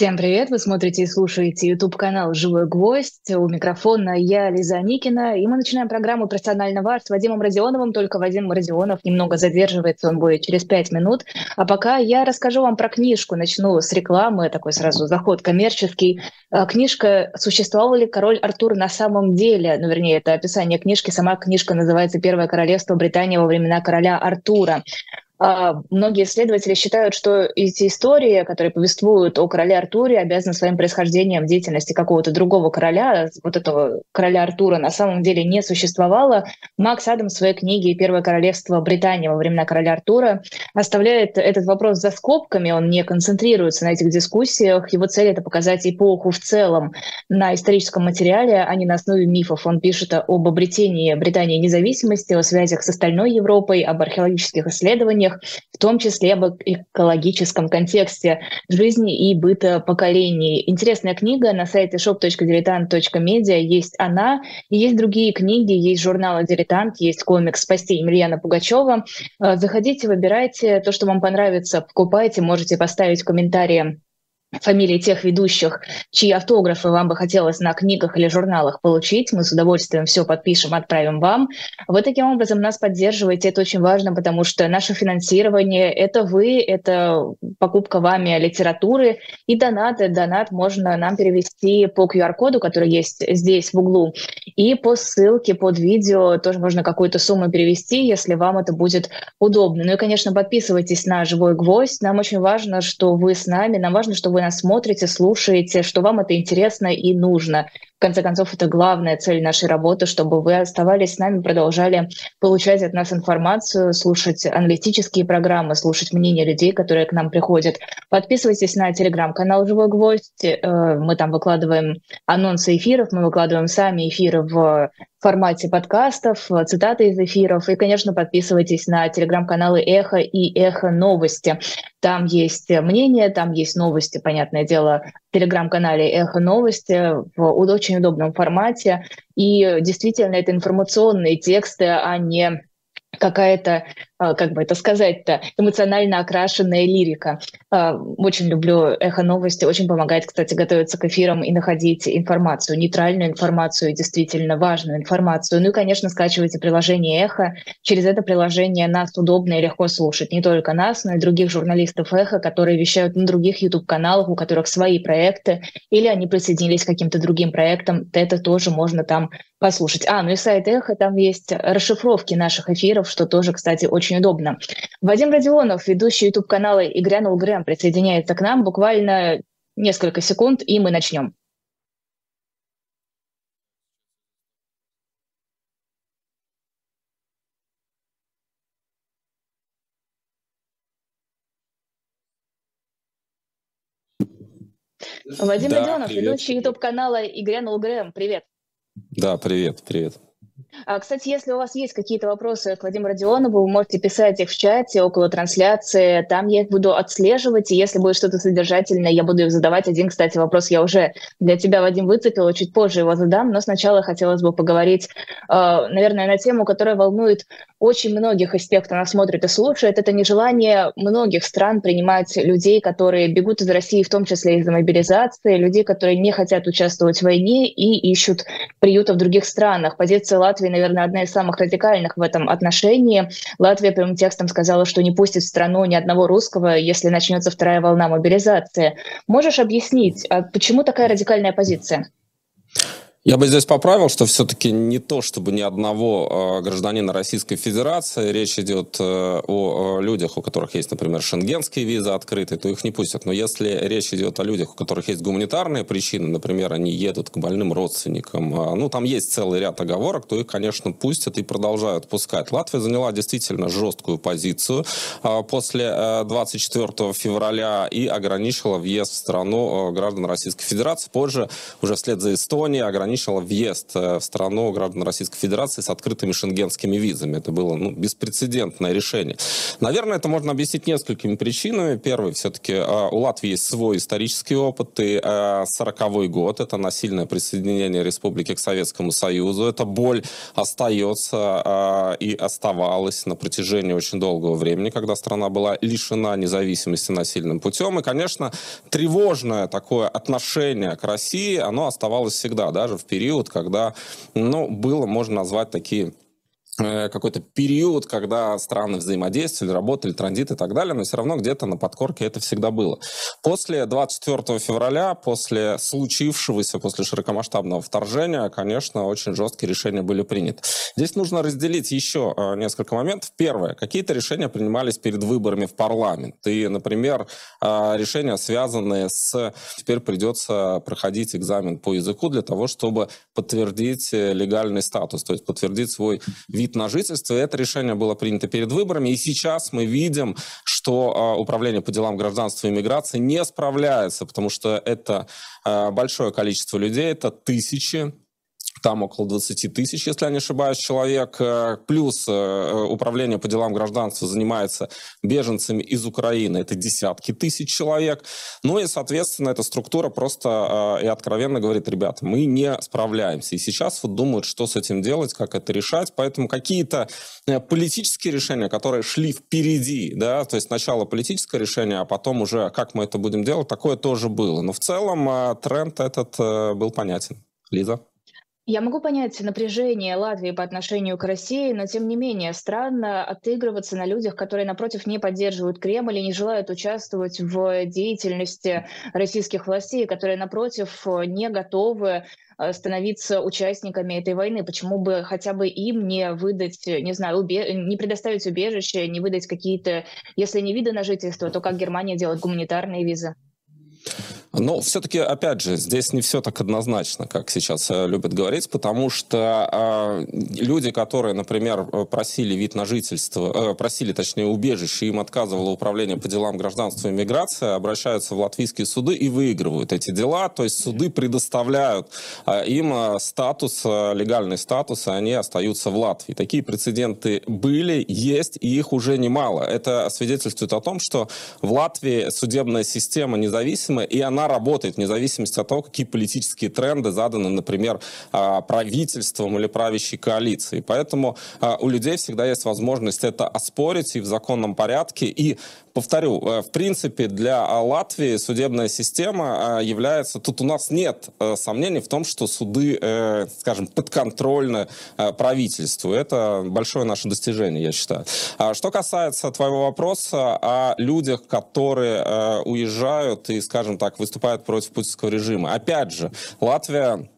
Всем привет! Вы смотрите и слушаете YouTube-канал «Живой гвоздь». У микрофона я, Лиза Никина, и мы начинаем программу «Персонально ваш» с Вадимом Родионовым. Только Вадим Родионов немного задерживается, он будет через пять минут. А пока я расскажу вам про книжку. Начну с рекламы, такой сразу заход коммерческий. А, книжка «Существовал ли король Артур на самом деле?» Ну, вернее, это описание книжки. Сама книжка называется «Первое королевство Британии во времена короля Артура». А, многие исследователи считают, что эти истории, которые повествуют о короле Артуре, обязаны своим происхождением деятельности какого-то другого короля. Вот этого короля Артура на самом деле не существовало. Макс Адам в своей книге «Первое королевство Британии во времена короля Артура» оставляет этот вопрос за скобками, он не концентрируется на этих дискуссиях. Его цель — это показать эпоху в целом на историческом материале, а не на основе мифов. Он пишет об обретении Британии независимости, о связях с остальной Европой, об археологических исследованиях, исследованиях, в том числе об экологическом контексте жизни и быта поколений. Интересная книга на сайте shop.diletant.media. Есть она, есть другие книги, есть журнал «Дилетант», есть комикс «Спасти Емельяна Пугачева». Э, заходите, выбирайте то, что вам понравится, покупайте, можете поставить комментарии фамилии тех ведущих, чьи автографы вам бы хотелось на книгах или журналах получить. Мы с удовольствием все подпишем, отправим вам. Вы таким образом нас поддерживаете. Это очень важно, потому что наше финансирование — это вы, это покупка вами литературы и донаты. Донат можно нам перевести по QR-коду, который есть здесь в углу, и по ссылке под видео тоже можно какую-то сумму перевести, если вам это будет удобно. Ну и, конечно, подписывайтесь на «Живой гвоздь». Нам очень важно, что вы с нами, нам важно, что вы нас смотрите, слушаете, что вам это интересно и нужно. В конце концов, это главная цель нашей работы, чтобы вы оставались с нами, продолжали получать от нас информацию, слушать аналитические программы, слушать мнения людей, которые к нам приходят. Подписывайтесь на телеграм-канал «Живой гвоздь». Э, мы там выкладываем анонсы эфиров, мы выкладываем сами эфиры в формате подкастов, цитаты из эфиров. И, конечно, подписывайтесь на телеграм-каналы «Эхо» и «Эхо новости». Там есть мнение, там есть новости, понятное дело, в телеграм-канале «Эхо новости» в очень удобном формате. И действительно, это информационные тексты, а не какая-то, как бы это сказать-то, эмоционально окрашенная лирика. А, очень люблю «Эхо новости», очень помогает, кстати, готовиться к эфирам и находить информацию, нейтральную информацию, действительно важную информацию. Ну и, конечно, скачивайте приложение «Эхо». Через это приложение нас удобно и легко слушать. Не только нас, но и других журналистов «Эхо», которые вещают на других YouTube-каналах, у которых свои проекты, или они присоединились к каким-то другим проектам. Это тоже можно там послушать. А, ну и сайт Эхо, там есть расшифровки наших эфиров, что тоже, кстати, очень удобно. Вадим Родионов, ведущий YouTube-канала «И грянул Грэм», присоединяется к нам буквально несколько секунд, и мы начнем. Вадим да, Родионов, ведущий YouTube-канала «И грянул Грэм». Привет. Да, привет, привет. А, кстати, если у вас есть какие-то вопросы к Вадиму Родионову, вы можете писать их в чате около трансляции. Там я их буду отслеживать, и если будет что-то содержательное, я буду их задавать. Один, кстати, вопрос я уже для тебя, Вадим, выцепила, чуть позже его задам, но сначала хотелось бы поговорить, а, наверное, на тему, которая волнует очень многих из тех, кто нас смотрит и слушает. Это нежелание многих стран принимать людей, которые бегут из России, в том числе из-за мобилизации, людей, которые не хотят участвовать в войне и ищут приюта в других странах. Позиция Латвии, наверное, одна из самых радикальных в этом отношении. Латвия прямым текстом сказала, что не пустит в страну ни одного русского, если начнется вторая волна мобилизации. Можешь объяснить, а почему такая радикальная позиция? Я бы здесь поправил, что все-таки не то, чтобы ни одного э, гражданина Российской Федерации, речь идет э, о, людях, у которых есть, например, шенгенские визы открытые, то их не пустят. Но если речь идет о людях, у которых есть гуманитарные причины, например, они едут к больным родственникам, э, ну, там есть целый ряд оговорок, то их, конечно, пустят и продолжают пускать. Латвия заняла действительно жесткую позицию э, после э, 24 февраля и ограничила въезд в страну э, граждан Российской Федерации. Позже, уже вслед за Эстонией, ограничила ограничила въезд в страну граждан Российской Федерации с открытыми шенгенскими визами. Это было ну, беспрецедентное решение. Наверное, это можно объяснить несколькими причинами. Первый, все-таки у Латвии есть свой исторический опыт, и 40-й год, это насильное присоединение республики к Советскому Союзу, эта боль остается и оставалась на протяжении очень долгого времени, когда страна была лишена независимости насильным путем. И, конечно, тревожное такое отношение к России, оно оставалось всегда, даже в период, когда, ну, было, можно назвать такие какой-то период, когда страны взаимодействовали, работали, транзит и так далее, но все равно где-то на подкорке это всегда было. После 24 февраля, после случившегося, после широкомасштабного вторжения, конечно, очень жесткие решения были приняты. Здесь нужно разделить еще э, несколько моментов. Первое. Какие-то решения принимались перед выборами в парламент. И, например, э, решения, связанные с... Теперь придется проходить экзамен по языку для того, чтобы подтвердить легальный статус, то есть подтвердить свой вид на жительство. Это решение было принято перед выборами. И сейчас мы видим, что а, Управление по делам гражданства и миграции не справляется, потому что это а, большое количество людей, это тысячи там около 20 тысяч, если я не ошибаюсь, человек. Э, плюс э, управление по делам гражданства занимается беженцами из Украины. Это десятки тысяч человек. Ну и, соответственно, эта структура просто э, и откровенно говорит, ребята, мы не справляемся. И сейчас вот думают, что с этим делать, как это решать. Поэтому какие-то политические решения, которые шли впереди, да, то есть сначала политическое решение, а потом уже как мы это будем делать, такое тоже было. Но в целом тренд этот был понятен. Лиза? Я могу понять напряжение Латвии по отношению к России, но тем не менее странно отыгрываться на людях, которые, напротив, не поддерживают Кремль и не желают участвовать в деятельности российских властей, которые, напротив, не готовы э, становиться участниками этой войны. Почему бы хотя бы им не выдать, не знаю, убе... не предоставить убежище, не выдать какие-то, если не виды на жительство, то как Германия делает гуманитарные визы? Но все-таки, опять же, здесь не все так однозначно, как сейчас э, любят говорить, потому что э, люди, которые, например, просили вид на жительство, э, просили, точнее, убежище, им отказывало управление по делам гражданства и миграции, обращаются в латвийские суды и выигрывают эти дела. То есть суды предоставляют э, им э, статус, э, легальный статус, и они остаются в Латвии. Такие прецеденты были, есть, и их уже немало. Это свидетельствует о том, что в Латвии судебная система независимая, и она она работает вне зависимости от того, какие политические тренды заданы, например, а, правительством или правящей коалицией. Поэтому а, у людей всегда есть возможность это оспорить и в законном порядке. И повторю, э, в принципе, для Латвии судебная система а, является... Тут у нас нет э, сомнений в том, что суды, э, скажем, подконтрольны правительству. Это большое наше достижение, я считаю. Что касается твоего вопроса о людях, которые уезжают и, скажем так, выступают против путинского режима. Опять же, Латвия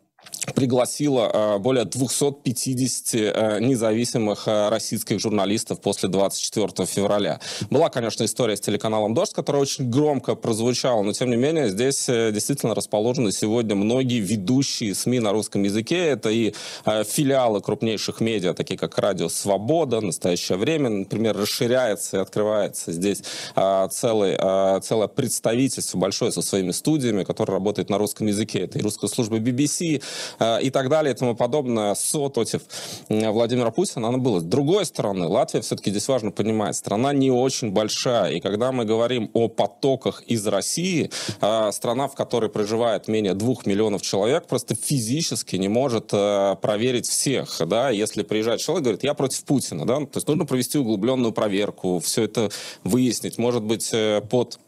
пригласила э, более 250 э, независимых э, российских журналистов после 24 февраля. Была, конечно, история с телеканалом «Дождь», которая очень громко прозвучала, но, тем не менее, здесь действительно расположены сегодня многие ведущие СМИ на русском языке. Это и филиалы крупнейших медиа, такие как «Радио Свобода», «Настоящее время», например, расширяется и открывается здесь целый, целое представительство большое со своими студиями, которое работает на русском языке. Это и русская служба BBC, и так далее и тому подобное, СО против Владимира Путина, оно было. С другой стороны, Латвия все-таки здесь важно понимать, страна не очень большая, и когда мы говорим о потоках из России, э, страна, в которой проживает менее двух миллионов человек, просто физически не может э, проверить всех, да, если приезжает человек, говорит, я против Путина, да, то есть нужно провести углубленную проверку, все это выяснить, может быть, под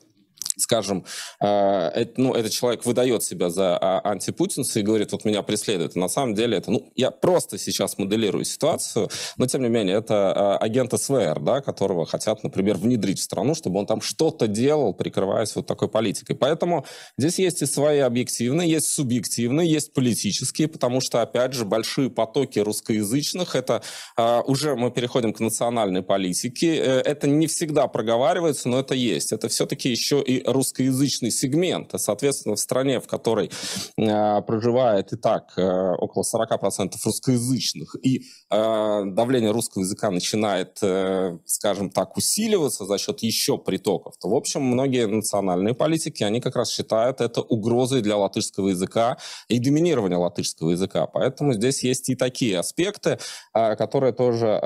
скажем, э, ну, этот человек выдает себя за а, антипутинца и говорит, вот меня преследуют. На самом деле это, ну, я просто сейчас моделирую ситуацию, но тем не менее это э, агент СВР, да, которого хотят, например, внедрить в страну, чтобы он там что-то делал, прикрываясь вот такой политикой. Поэтому здесь есть и свои объективные, есть субъективные, есть политические, потому что, опять же, большие потоки русскоязычных, это э, уже мы переходим к национальной политике, это не всегда проговаривается, но это есть. Это все-таки еще и русскоязычный сегмент. Соответственно, в стране, в которой э, проживает и так э, около 40% русскоязычных, и э, давление русского языка начинает, э, скажем так, усиливаться за счет еще притоков, то, в общем, многие национальные политики, они как раз считают это угрозой для латышского языка и доминирования латышского языка. Поэтому здесь есть и такие аспекты, которые тоже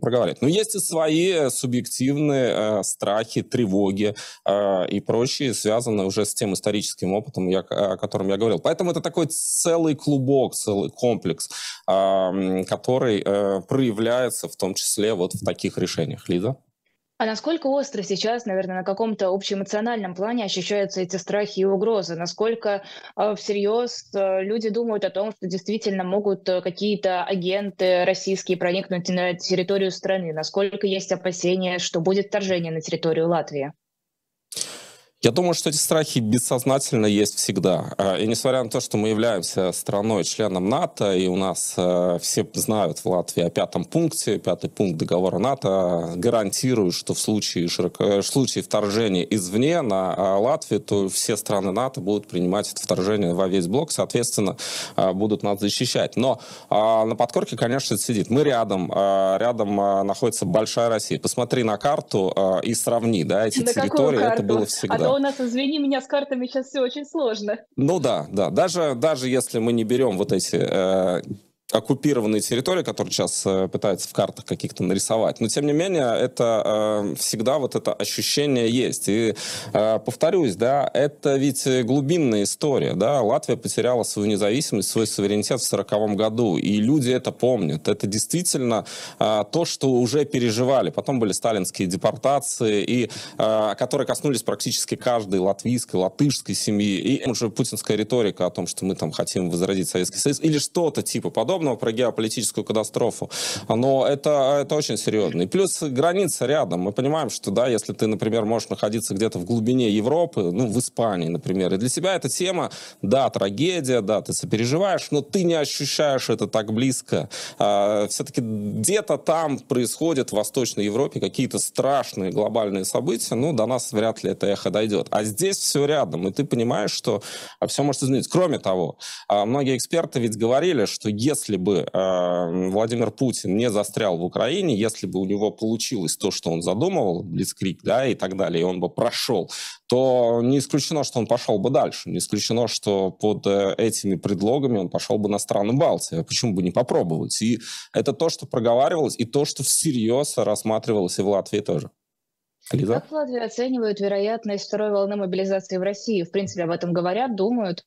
проговаривают. Но есть и свои субъективные страхи, тревоги и прочие, связанные уже с тем историческим опытом, я, о котором я говорил. Поэтому это такой целый клубок, целый комплекс, э, который э, проявляется в том числе вот в таких решениях. Лиза? А насколько остро сейчас, наверное, на каком-то общеэмоциональном плане ощущаются эти страхи и угрозы? Насколько э, всерьез э, люди думают о том, что действительно могут какие-то агенты российские проникнуть на территорию страны? Насколько есть опасения, что будет вторжение на территорию Латвии? Я думаю, что эти страхи бессознательно есть всегда. А, и несмотря на то, что мы являемся страной членом НАТО, и у нас э, все знают в Латвии о пятом пункте, пятый пункт договора НАТО гарантирует, что в случае, широко, э, в случае вторжения извне на Латвию, то все страны НАТО будут принимать это вторжение во весь блок, соответственно, будут нас защищать. Но на подкорке, конечно, это сидит. Мы рядом, рядом находится большая Россия. Посмотри на карту и сравни, да, эти на территории, это было всегда то у нас, извини меня, с картами сейчас все очень сложно. Ну да, да. Даже, даже если мы не берем вот эти э, оккупированные территории, которые сейчас э, пытаются в картах каких-то нарисовать. Но, тем не менее, это э, всегда вот это ощущение есть. И э, повторюсь, да, это ведь глубинная история, да. Латвия потеряла свою независимость, свой суверенитет в 40 году, и люди это помнят. Это действительно э, то, что уже переживали. Потом были сталинские депортации, и, которые коснулись практически каждой латвийской, латышской семьи. И уже путинская риторика о том, что мы там хотим возродить Советский Союз, или что-то типа подобного, подобного, про геополитическую катастрофу, но это, это очень серьезно. И плюс граница рядом. Мы понимаем, что, да, если ты, например, можешь находиться где-то в глубине Европы, ну, в Испании, например, и для тебя эта тема, да, трагедия, да, ты сопереживаешь, но ты не ощущаешь это так близко. А, все-таки где-то там происходят в Восточной Европе какие-то страшные глобальные события, ну, до нас вряд ли это эхо дойдет. А здесь все рядом, и ты понимаешь, что все может измениться. Кроме того, а, многие эксперты ведь говорили, что если если бы э, Владимир Путин не застрял в Украине, если бы у него получилось то, что он задумывал, Блицкрик, да, и так далее, и он бы прошел, то не исключено, что он пошел бы дальше. Не исключено, что под э, этими предлогами он пошел бы на страны Балтии. А почему бы не попробовать? И это то, что проговаривалось, и то, что всерьез рассматривалось и в Латвии тоже. Лиза? Как в Латвии оценивают вероятность второй волны мобилизации в России? В принципе, об этом говорят, думают.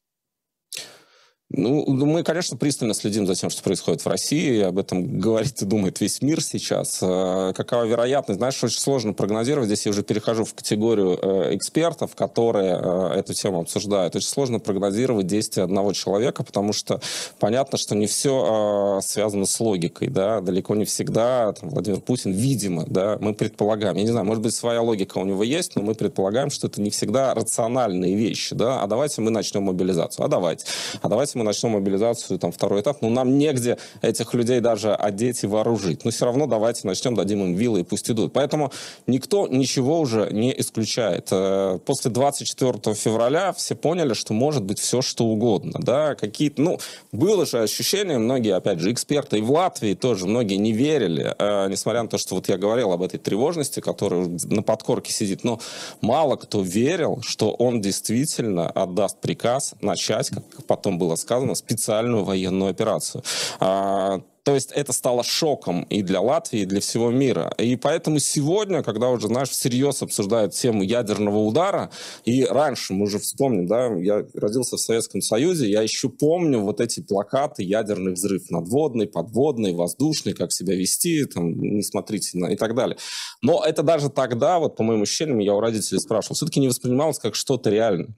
Ну, ну, мы, конечно, пристально следим за тем, что происходит в России. Об этом говорит и думает весь мир сейчас. Э, какова вероятность? Знаешь, очень сложно прогнозировать. Здесь я уже перехожу в категорию э, экспертов, которые э, эту тему обсуждают. Очень сложно прогнозировать действия одного человека, потому что понятно, что не все связано с логикой. Да? Далеко не всегда там, Владимир Путин, видимо, да, мы предполагаем. Я не знаю, может быть, своя логика у него есть, но мы предполагаем, что это не всегда рациональные вещи. Да? А давайте мы начнем мобилизацию. А давайте. А давайте мы начнем мобилизацию, там, второй этап, но нам негде этих людей даже одеть и вооружить. Но все равно давайте начнем, дадим им вилы и пусть идут. Поэтому никто ничего уже не исключает. Э, после 24 февраля все поняли, что может быть все, что угодно. Да? Какие-то, ну, было же ощущение, многие, опять же, эксперты и в Латвии тоже, многие не верили, э, несмотря на то, что вот я говорил об этой тревожности, которая на подкорке сидит, но мало кто верил, что он действительно отдаст приказ начать, как потом было сказано, сказано, специальную военную операцию. А, то есть это стало шоком и для Латвии, и для всего мира. И поэтому сегодня, когда уже, знаешь, всерьез обсуждают тему ядерного удара, и раньше, мы уже вспомним, да, я родился в Советском Союзе, я еще помню вот эти плакаты «Ядерный взрыв надводный, подводный, воздушный, как себя вести, там, не смотрите на...» и так далее. Но это даже тогда, вот по моим ощущениям, я у родителей спрашивал, все-таки не воспринималось как что-то реальное.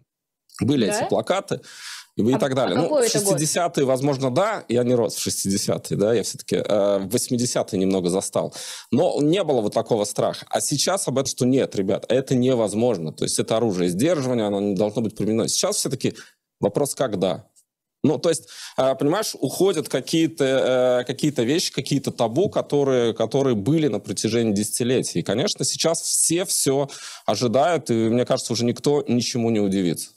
Были да? эти плакаты и, а, так далее. А ну, в 60-е, возможно, да, я не рос в 60-е, да, я все-таки э, в 80-е немного застал. Но не было вот такого страха. А сейчас об этом, что нет, ребят, это невозможно. То есть это оружие сдерживания, оно не должно быть применено. Сейчас все-таки вопрос, когда. Ну, то есть, а, понимаешь, уходят какие-то какие вещи, какие-то табу, которые, которые были на протяжении десятилетий. И, конечно, сейчас все все ожидают, и, мне кажется, уже никто ничему не удивится.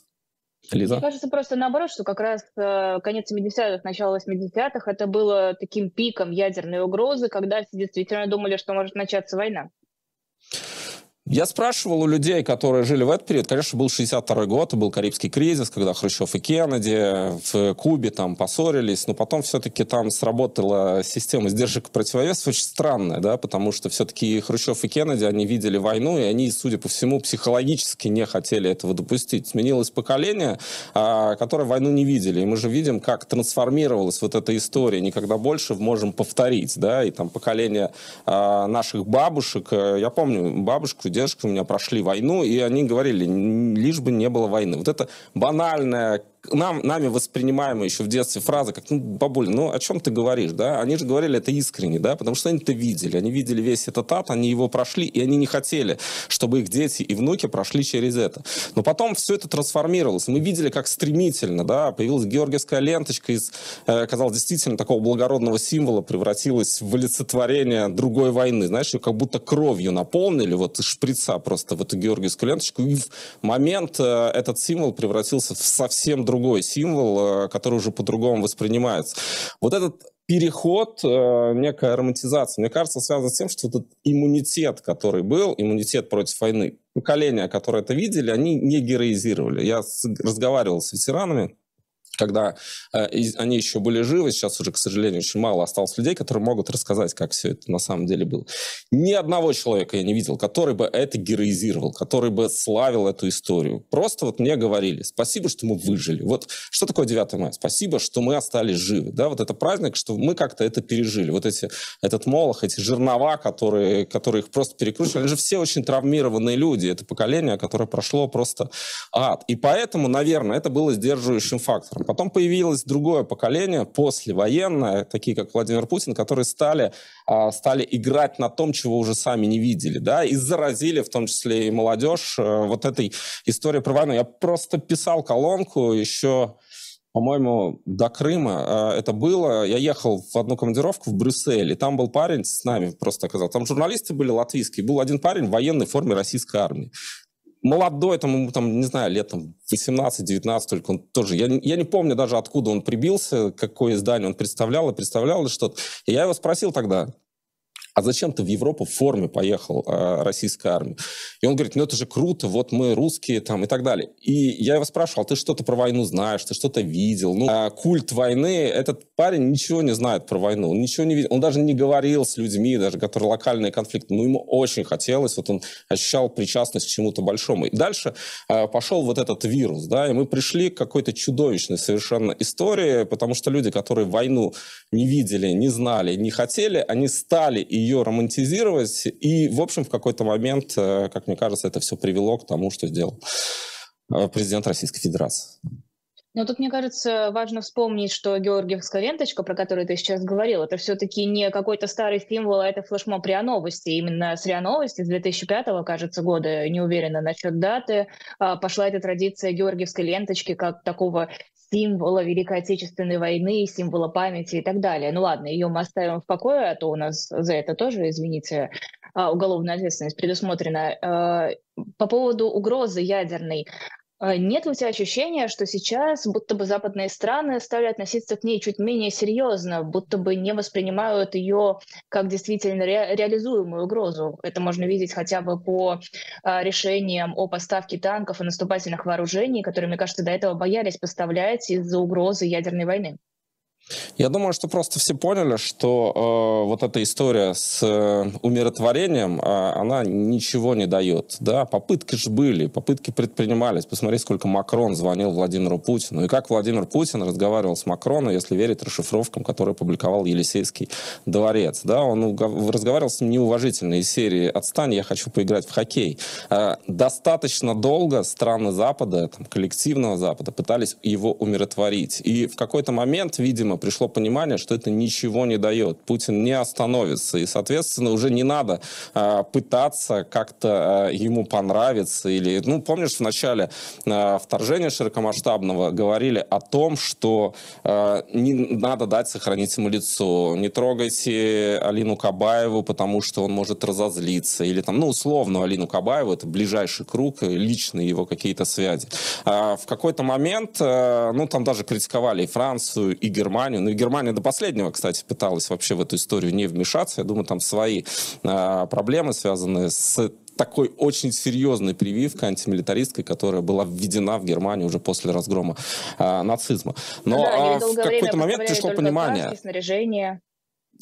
Лиза? Мне кажется просто наоборот, что как раз э, конец 70-х, начало 80-х это было таким пиком ядерной угрозы, когда все действительно думали, что может начаться война. Я спрашивал у людей, которые жили в этот период, конечно, был 62 год, был Карибский кризис, когда Хрущев и Кеннеди в Кубе там поссорились, но потом все-таки там сработала система сдержек и противовесов. Очень странная, да, потому что все-таки Хрущев и Кеннеди, они видели войну, и они, судя по всему, психологически не хотели этого допустить. Сменилось поколение, а, которое войну не видели, и мы же видим, как трансформировалась вот эта история, никогда больше можем повторить, да, и там поколение а, наших бабушек, я помню бабушку, дедушка у меня прошли войну, и они говорили, лишь бы не было войны. Вот это банальное нам, нами воспринимаемая еще в детстве фраза, как, ну, бабуль, ну, о чем ты говоришь, да? Они же говорили это искренне, да, потому что они это видели. Они видели весь этот ад, они его прошли, и они не хотели, чтобы их дети и внуки прошли через это. Но потом все это трансформировалось. Мы видели, как стремительно, да, появилась георгиевская ленточка из, э, казалось, действительно такого благородного символа превратилась в олицетворение другой войны. Знаешь, ее как будто кровью наполнили, вот из шприца просто в эту георгиевскую ленточку, и в момент э, этот символ превратился в совсем другой другой символ, э, который уже по-другому воспринимается. Вот этот переход, э, некая романтизация, мне кажется, связан с тем, что этот иммунитет, который был, иммунитет против войны, поколения, которые это видели, они не героизировали. Я разговаривал с ветеранами, когда э, они еще были живы, сейчас уже, к сожалению, очень мало осталось людей, которые могут рассказать, как все это на самом деле было. Ни одного человека я не видел, который бы это героизировал, который бы славил эту историю. Просто вот мне говорили, спасибо, что мы выжили. Вот что такое 9 мая? Спасибо, что мы остались живы. Да, вот это праздник, что мы как-то это пережили. Вот эти, этот молох, эти жернова, которые, которые их просто перекручивали, они же все очень травмированные люди. Это поколение, которое прошло просто ад. И поэтому, наверное, это было сдерживающим фактором. Потом появилось другое поколение, послевоенное, такие как Владимир Путин, которые стали, а, стали играть на том, чего уже сами не видели, да, и заразили, в том числе и молодежь, э, вот этой историей про войну. Я просто писал колонку еще по-моему, до Крыма э, это было. Я ехал в одну командировку в Брюссель, и там был парень с нами, просто оказался. Там журналисты были латвийские. Был один парень в военной форме российской армии молодой, там, ему, там, не знаю, лет там, 18-19 только он тоже. Я, я не помню даже, откуда он прибился, какое издание он представлял, и представлял ли что-то. И я его спросил тогда, а зачем ты в Европу в форме поехал, э, российской армии? И он говорит, ну это же круто, вот мы русские там и так далее. И я его спрашивал, «А ты что-то про войну знаешь, ты что-то видел? Ну, а культ войны, этот парень ничего не знает про войну, он ничего не видел, он даже не говорил с людьми, даже которые локальные конфликты, но ему очень хотелось, вот он ощущал причастность к чему-то большому. И дальше э, пошел вот этот вирус, да, и мы пришли к какой-то чудовищной совершенно истории, потому что люди, которые войну не видели, не знали, не хотели, они стали и ее романтизировать. И, в общем, в какой-то момент, э, как мне кажется, это все привело к тому, что сделал э, президент Российской Федерации. Но тут, мне кажется, важно вспомнить, что Георгиевская ленточка, про которую ты сейчас говорил, это все-таки не какой-то старый символ, а это флешмоб РИА Новости. Именно с РИА Новости с 2005 кажется, года, не уверена насчет даты, а, пошла эта традиция Георгиевской ленточки как такого символа Великой Отечественной войны, символа памяти и так далее. Ну ладно, ее мы оставим в покое, а то у нас за это тоже, извините, а, уголовная ответственность предусмотрена. А, по поводу угрозы ядерной. А, нет ли у тебя ощущения, что сейчас будто бы западные страны стали относиться к ней чуть менее серьезно, будто бы не воспринимают ее как действительно ре- реализуемую угрозу? Это можно видеть хотя бы по а, решениям о поставке танков и наступательных вооружений, которые, мне кажется, до этого боялись поставлять из-за угрозы ядерной войны. Я думаю, что просто все поняли, что э, вот эта история с э, умиротворением, э, она ничего не дает. Да? Попытки же были, попытки предпринимались. Посмотри, сколько Макрон звонил Владимиру Путину. И как Владимир Путин разговаривал с Макроном, если верить расшифровкам, которые публиковал Елисейский дворец. Да? Он разговаривал с ним неуважительно из серии «Отстань, я хочу поиграть в хоккей». Э, достаточно долго страны Запада, там, коллективного Запада, пытались его умиротворить. И в какой-то момент, видимо, Путину пришло понимание, что это ничего не дает. Путин не остановится. И, соответственно, уже не надо э, пытаться как-то э, ему понравиться. Или, ну, помнишь, в начале э, вторжения широкомасштабного говорили о том, что э, не надо дать сохранить ему лицо. Не трогайте Алину Кабаеву, потому что он может разозлиться. Или там, ну, условно, Алину Кабаеву, это ближайший круг, личные его какие-то связи. А в какой-то момент, э, ну, там даже критиковали и Францию, и Германию. Ну, и Германия до последнего, кстати, пыталась вообще в эту историю не вмешаться. Я думаю, там свои э, проблемы, связанные с такой очень серьезной прививкой антимилитаристской, которая была введена в Германию уже после разгрома э, нацизма. Но да, э, в какой-то момент пришло понимание... снаряжение.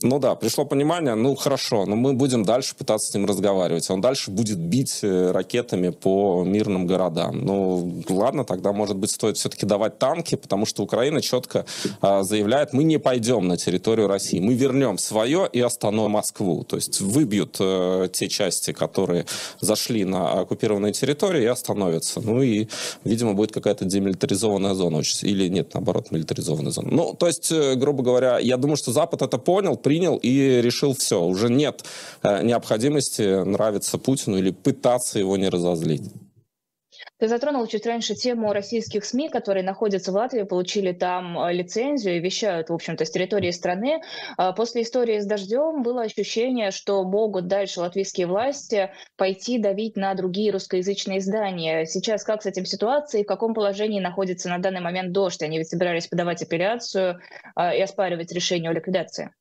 Ну да, пришло понимание, ну хорошо, но мы будем дальше пытаться с ним разговаривать. Он дальше будет бить э, ракетами по мирным городам. Ну ладно, тогда, может быть, стоит все-таки давать танки, потому что Украина четко а, заявляет, мы не пойдем на территорию России, мы вернем свое и остановим Москву. То есть выбьют э, те части, которые зашли на оккупированные территории и остановятся. Ну и, видимо, будет какая-то демилитаризованная зона. Или нет, наоборот, милитаризованная зона. Ну, то есть, э, грубо говоря, я думаю, что Запад это понял, принял и решил все. Уже нет э, необходимости нравиться Путину или пытаться его не разозлить. Ты затронул чуть раньше тему российских СМИ, которые находятся в Латвии, получили там э, лицензию и вещают, в общем-то, с территории страны. А после истории с дождем было ощущение, что могут дальше латвийские власти пойти давить на другие русскоязычные издания. Сейчас как с этим ситуацией, в каком положении находится на данный момент дождь? Они ведь собирались подавать апелляцию а, и оспаривать решение о ликвидации.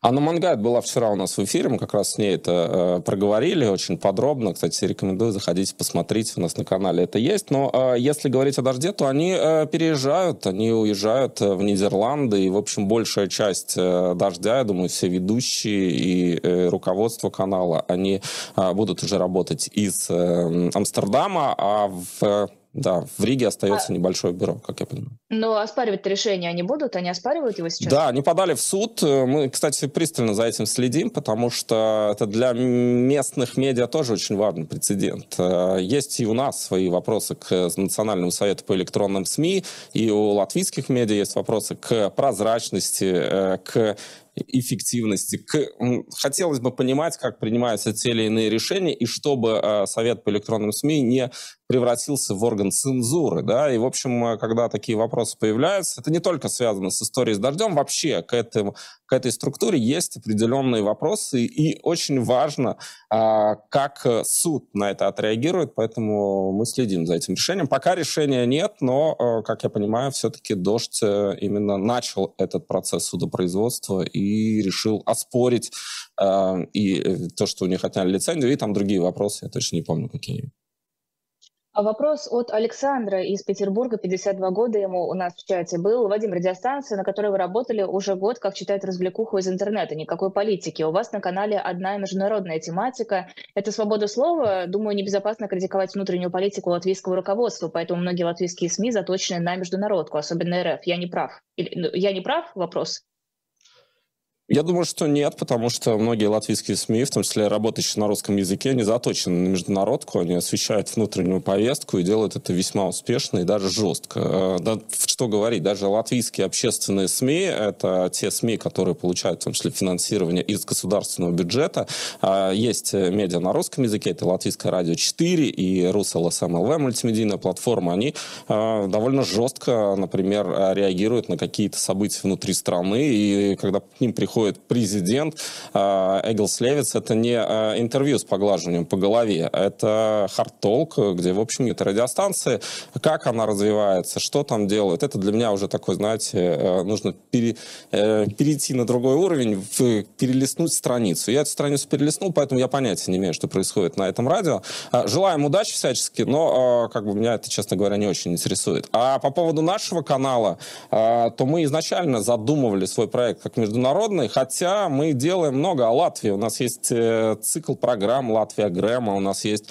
Анна Мангайт была вчера у нас в эфире, мы как раз с ней это э, проговорили очень подробно. Кстати, рекомендую, заходите, посмотрите, у нас на канале это есть. Но э, если говорить о дожде, то они э, переезжают, они уезжают э, в Нидерланды, и, в общем, большая часть э, дождя, я думаю, все ведущие и э, руководство канала, они э, будут уже работать из э, Амстердама, а в да, в Риге остается а... небольшое бюро, как я понимаю. Но оспаривать решение они будут? Они оспаривают его сейчас? Да, они подали в суд. Мы, кстати, пристально за этим следим, потому что это для местных медиа тоже очень важный прецедент. Э, есть и у нас свои вопросы к Национальному совету по электронным СМИ, и у латвийских медиа есть вопросы к прозрачности, э, к эффективности. К... Хотелось бы понимать, как принимаются те или иные решения, и чтобы э, Совет по электронным СМИ не превратился в орган цензуры. Да? И, в общем, э, когда такие вопросы появляются, это не только связано с историей с дождем, вообще к, этому, к этой структуре есть определенные вопросы, и очень важно, э, как суд на это отреагирует, поэтому мы следим за этим решением. Пока решения нет, но, э, как я понимаю, все-таки дождь э, именно начал этот процесс судопроизводства и и решил оспорить э, и то, что у них отняли лицензию, и там другие вопросы, я точно не помню, какие. А вопрос от Александра из Петербурга, 52 года ему у нас в чате был. Вадим, радиостанция, на которой вы работали уже год, как читает развлекуху из интернета, никакой политики. У вас на канале одна международная тематика. Это свобода слова. Думаю, небезопасно критиковать внутреннюю политику латвийского руководства, поэтому многие латвийские СМИ заточены на международку, особенно РФ. Я не прав. Или, ну, я не прав? Вопрос. Я думаю, что нет, потому что многие латвийские СМИ, в том числе работающие на русском языке, они заточены на международку, они освещают внутреннюю повестку и делают это весьма успешно и даже жестко. Э, да, что говорить, даже латвийские общественные СМИ, это те СМИ, которые получают в том числе финансирование из государственного бюджета. А, есть медиа на русском языке, это Латвийское радио 4 и РусЛСМЛВ, мультимедийная платформа, они э, довольно жестко, например, реагируют на какие-то события внутри страны, и когда к ним приходят приходит президент, а, Эгглс Левиц, это не а, интервью с поглаживанием по голове, это хард-толк, где, в общем, это радиостанции, как она развивается, что там делают. Это для меня уже такой, знаете, э, нужно пере, э, перейти на другой уровень, перелистнуть страницу. Я эту страницу перелистнул, поэтому я понятия не имею, что происходит на этом радио. А, желаем удачи всячески, но как бы меня это, честно говоря, не очень интересует. А по поводу нашего канала, то мы изначально задумывали свой проект как международный, хотя мы делаем много о Латвии. У нас есть э, цикл программ «Латвия Грэма», у нас есть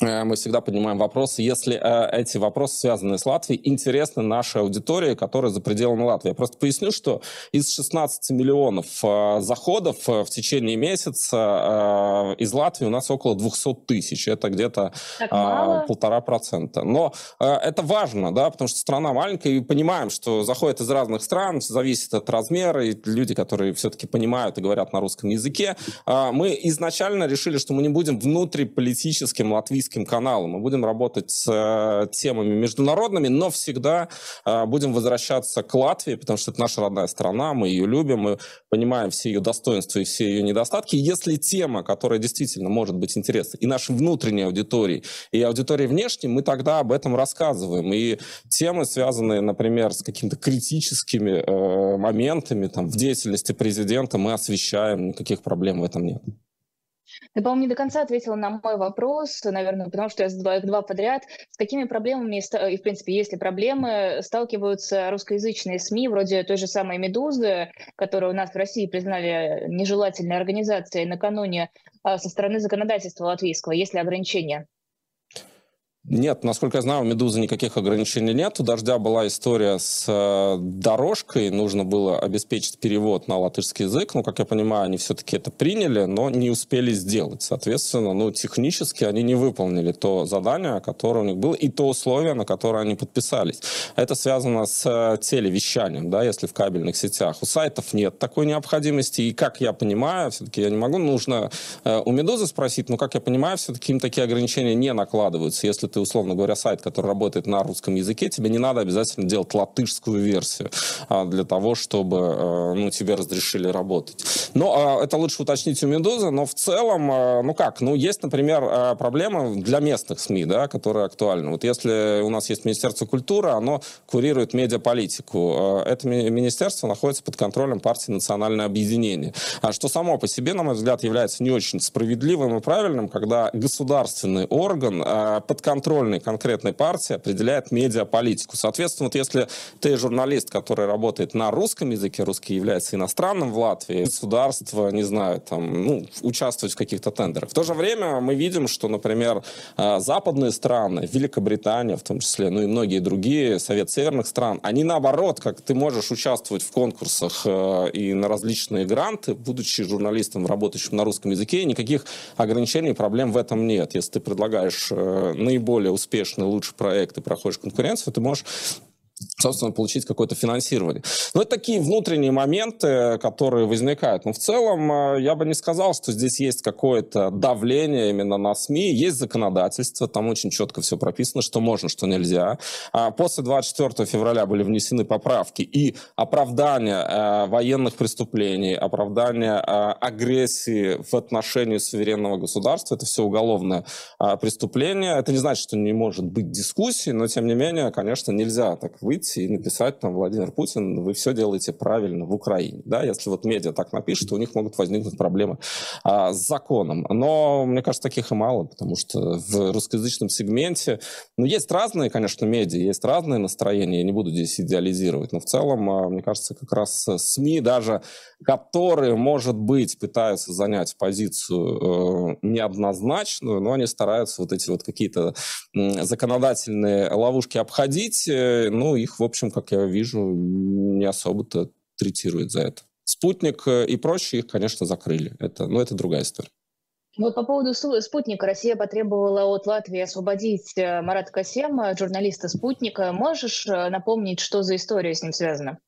мы всегда поднимаем вопросы, если э, эти вопросы связаны с Латвией, интересны нашей аудитории, которая за пределами Латвии. Я просто поясню, что из 16 миллионов э, заходов в течение месяца из Латвии у нас около 200 тысяч. Это где-то полтора процента. Но это важно, да, потому что страна маленькая, и понимаем, что заходят из разных стран, зависит от размера, и люди, которые все-таки понимают и говорят на русском языке. Мы изначально решили, что мы не будем внутриполитическим латвийским российским каналом. Мы будем работать с э, темами международными, но всегда э, будем возвращаться к Латвии, потому что это наша родная страна, мы ее любим, мы понимаем все ее достоинства и все ее недостатки. Если тема, которая действительно может быть интересна и нашей внутренней аудитории, и аудитории внешней, мы тогда об этом рассказываем. И темы, связанные, например, с какими-то критическими э, моментами там, в деятельности президента, мы освещаем, никаких проблем в этом нет. Ты, по-моему, не до конца ответила на мой вопрос, наверное, потому что я задала их два подряд. С какими проблемами, и, в принципе, есть ли проблемы, сталкиваются русскоязычные СМИ, вроде той же самой «Медузы», которую у нас в России признали нежелательной организацией накануне а, со стороны законодательства латвийского? Есть ли ограничения? Нет, насколько я знаю, у «Медузы» никаких ограничений нет. У «Дождя» была история с э, дорожкой. Нужно было обеспечить перевод на латышский язык. Ну, как я понимаю, они все-таки это приняли, но не успели сделать. Соответственно, ну, технически они не выполнили то задание, которое у них было, и то условие, на которое они подписались. Это связано с э, телевещанием, да, если в кабельных сетях. У сайтов нет такой необходимости. И, как я понимаю, все-таки я не могу, нужно э, у «Медузы» спросить, но, как я понимаю, все-таки им такие ограничения не накладываются. Если ты ты, условно говоря, сайт, который работает на русском языке, тебе не надо обязательно делать латышскую версию а, для того, чтобы а, ну, тебе разрешили работать. Но а, это лучше уточнить у Медузы, но в целом, а, ну как, ну есть, например, а, проблема для местных СМИ, да, которые актуальны. Вот если у нас есть Министерство культуры, оно курирует медиаполитику. Это министерство находится под контролем партии «Национальное объединение», а, что само по себе, на мой взгляд, является не очень справедливым и правильным, когда государственный орган под контролем подконтрольной конкретной партии определяет медиаполитику. Соответственно, вот если ты журналист, который работает на русском языке, русский является иностранным в Латвии, государство, не знаю, там, ну, участвовать в каких-то тендерах. В то же время мы видим, что, например, э, западные страны, Великобритания в том числе, ну и многие другие, Совет северных стран, они наоборот, как ты можешь участвовать в конкурсах э, и на различные гранты, будучи журналистом, работающим на русском языке, никаких ограничений, проблем в этом нет. Если ты предлагаешь э, наиболее более успешный, лучше проект и проходишь конкуренцию, ты можешь собственно, получить какое-то финансирование. Но это такие внутренние моменты, которые возникают. Но в целом э, я бы не сказал, что здесь есть какое-то давление именно на СМИ. Есть законодательство, там очень четко все прописано, что можно, что нельзя. А после 24 февраля были внесены поправки и оправдание э, военных преступлений, оправдание э, агрессии в отношении суверенного государства. Это все уголовное преступление. Это не значит, что не может быть дискуссии, но тем не менее, конечно, нельзя так выйти и написать там Владимир Путин, вы все делаете правильно в Украине. Да? Если вот медиа так напишет, то у них могут возникнуть проблемы а, с законом. Но мне кажется, таких и мало, потому что в русскоязычном сегменте, ну, есть разные, конечно, медиа, есть разные настроения, я не буду здесь идеализировать, но в целом, а, мне кажется, как раз СМИ даже, которые, может быть, пытаются занять позицию э, неоднозначную, но они стараются вот эти вот какие-то законодательные ловушки обходить, э, ну, их, в общем, как я вижу, не особо-то третирует за это. Спутник э, и прочие их, конечно, закрыли. Это, но это другая история. Вот по поводу спутника. Россия потребовала от Латвии освободить э, Марата Касема, журналиста спутника. Можешь э, напомнить, что за история с ним связана?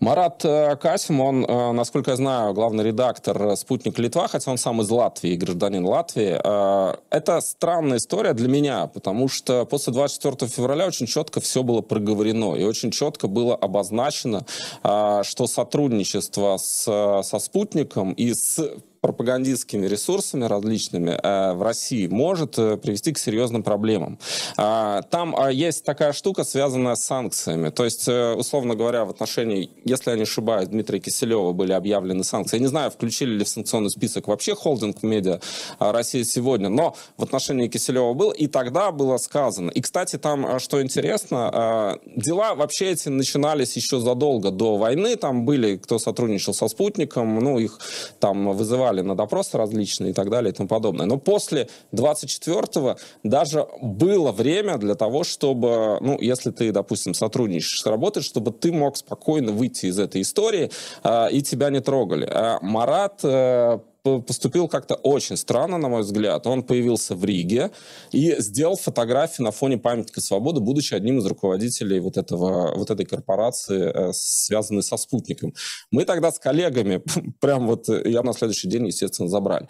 Марат э, Касим, он, э, насколько я знаю, главный редактор «Спутник Литва», хотя он сам из Латвии, гражданин Латвии. Э, это странная история для меня, потому что после 24 февраля очень четко все было проговорено, и очень четко было обозначено, что сотрудничество с, со «Спутником» и с пропагандистскими ресурсами различными э, в России может э, привести к серьезным проблемам. Э, там э, есть такая штука, связанная с санкциями. То есть, э, условно говоря, в отношении, если я не ошибаюсь, Дмитрия Киселева были объявлены санкции. Я не знаю, включили ли в санкционный список вообще холдинг медиа э, России сегодня, но в отношении Киселева был, и тогда было сказано. И, кстати, там, что интересно, дела вообще эти начинались еще задолго до войны. Там были, кто сотрудничал со спутником, ну, их там вызывали вызывали на допросы различные и так далее и тому подобное. Но после 24-го даже было время для того, чтобы, ну, если ты, допустим, сотрудничаешь, работаешь, чтобы ты мог спокойно выйти из этой истории, э, и тебя не трогали. А Марат э, поступил как-то очень странно, на мой взгляд. Он появился в Риге и сделал фотографии на фоне памятника свободы, будучи одним из руководителей вот, этого, вот этой корпорации, э, связанной со спутником. Мы тогда с коллегами, прям вот я на следующий день, естественно, забрали.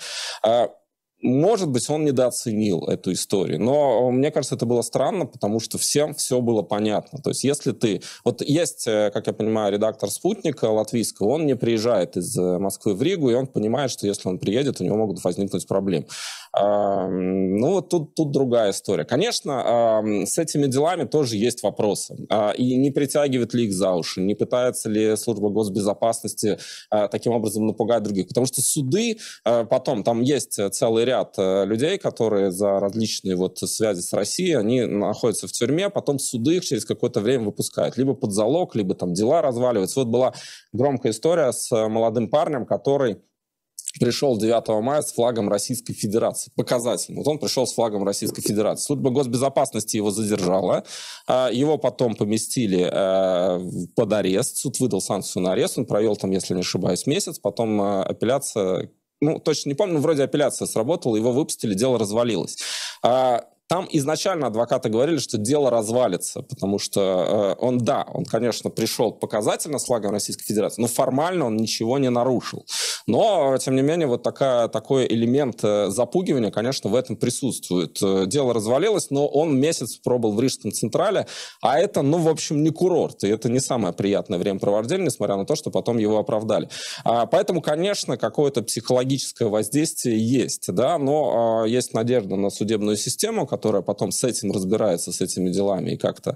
Может быть, он недооценил эту историю, но мне кажется, это было странно, потому что всем все было понятно. То есть, если ты... Вот есть, э, как я понимаю, редактор «Спутника» латвийского, он не приезжает из э, Москвы в Ригу, и он понимает, что если он приедет, у него могут возникнуть проблемы. Ну, вот тут, тут другая история. Конечно, с этими делами тоже есть вопросы. А, и не притягивает ли их за уши, не пытается ли служба госбезопасности а, таким образом напугать других. Потому что суды а, потом, там есть целый ряд людей, которые за различные вот связи с Россией, они находятся в тюрьме, потом суды их через какое-то время выпускают. Либо под залог, либо там дела разваливаются. Вот была громкая история с молодым парнем, который пришел 9 мая с флагом Российской Федерации. Показательно. Вот он пришел с флагом Российской Федерации. Служба госбезопасности его задержала. А, его потом поместили э, под арест. Суд выдал санкцию на арест. Он провел там, если не ошибаюсь, месяц. Потом э, апелляция ну, точно не помню, вроде апелляция сработала, его выпустили, дело развалилось. А, там изначально адвокаты говорили, что дело развалится, потому что э, он, да, он, конечно, пришел показательно с флагом Российской Федерации, но формально он ничего не нарушил. Но, тем не менее, вот такая, такой элемент э, запугивания, конечно, в этом присутствует. Э, дело развалилось, но он месяц пробыл в Рижском Централе, а это, ну, в общем, не курорт, и это не самое приятное времяпровождение, несмотря на то, что потом его оправдали. А, поэтому, конечно, какое-то психологическое воздействие есть, да, но а, есть надежда на судебную систему, которая потом с этим разбирается, с этими делами, и как-то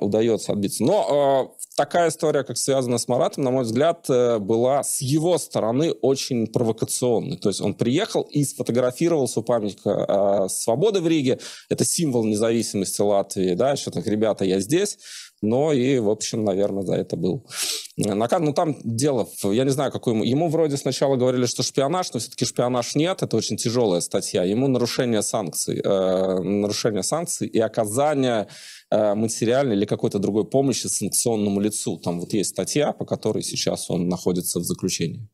удается отбиться. Но э, такая история, как связана с Маратом, на мой взгляд, э, была с его стороны очень провокационной. То есть он приехал и сфотографировался у памятника э, свободы в Риге. Это символ независимости Латвии. Да, что так, ребята, я здесь. Но и, в общем, наверное, за это был наказ. Ну, там дело, я не знаю, какой ему. Ему вроде сначала говорили, что шпионаж, но все-таки шпионаж нет. Это очень тяжелая статья. Ему нарушение санкций. Э, нарушение санкций и оказание э, материальной или какой-то другой помощи санкционному лицу. Там вот есть статья, по которой сейчас он находится в заключении.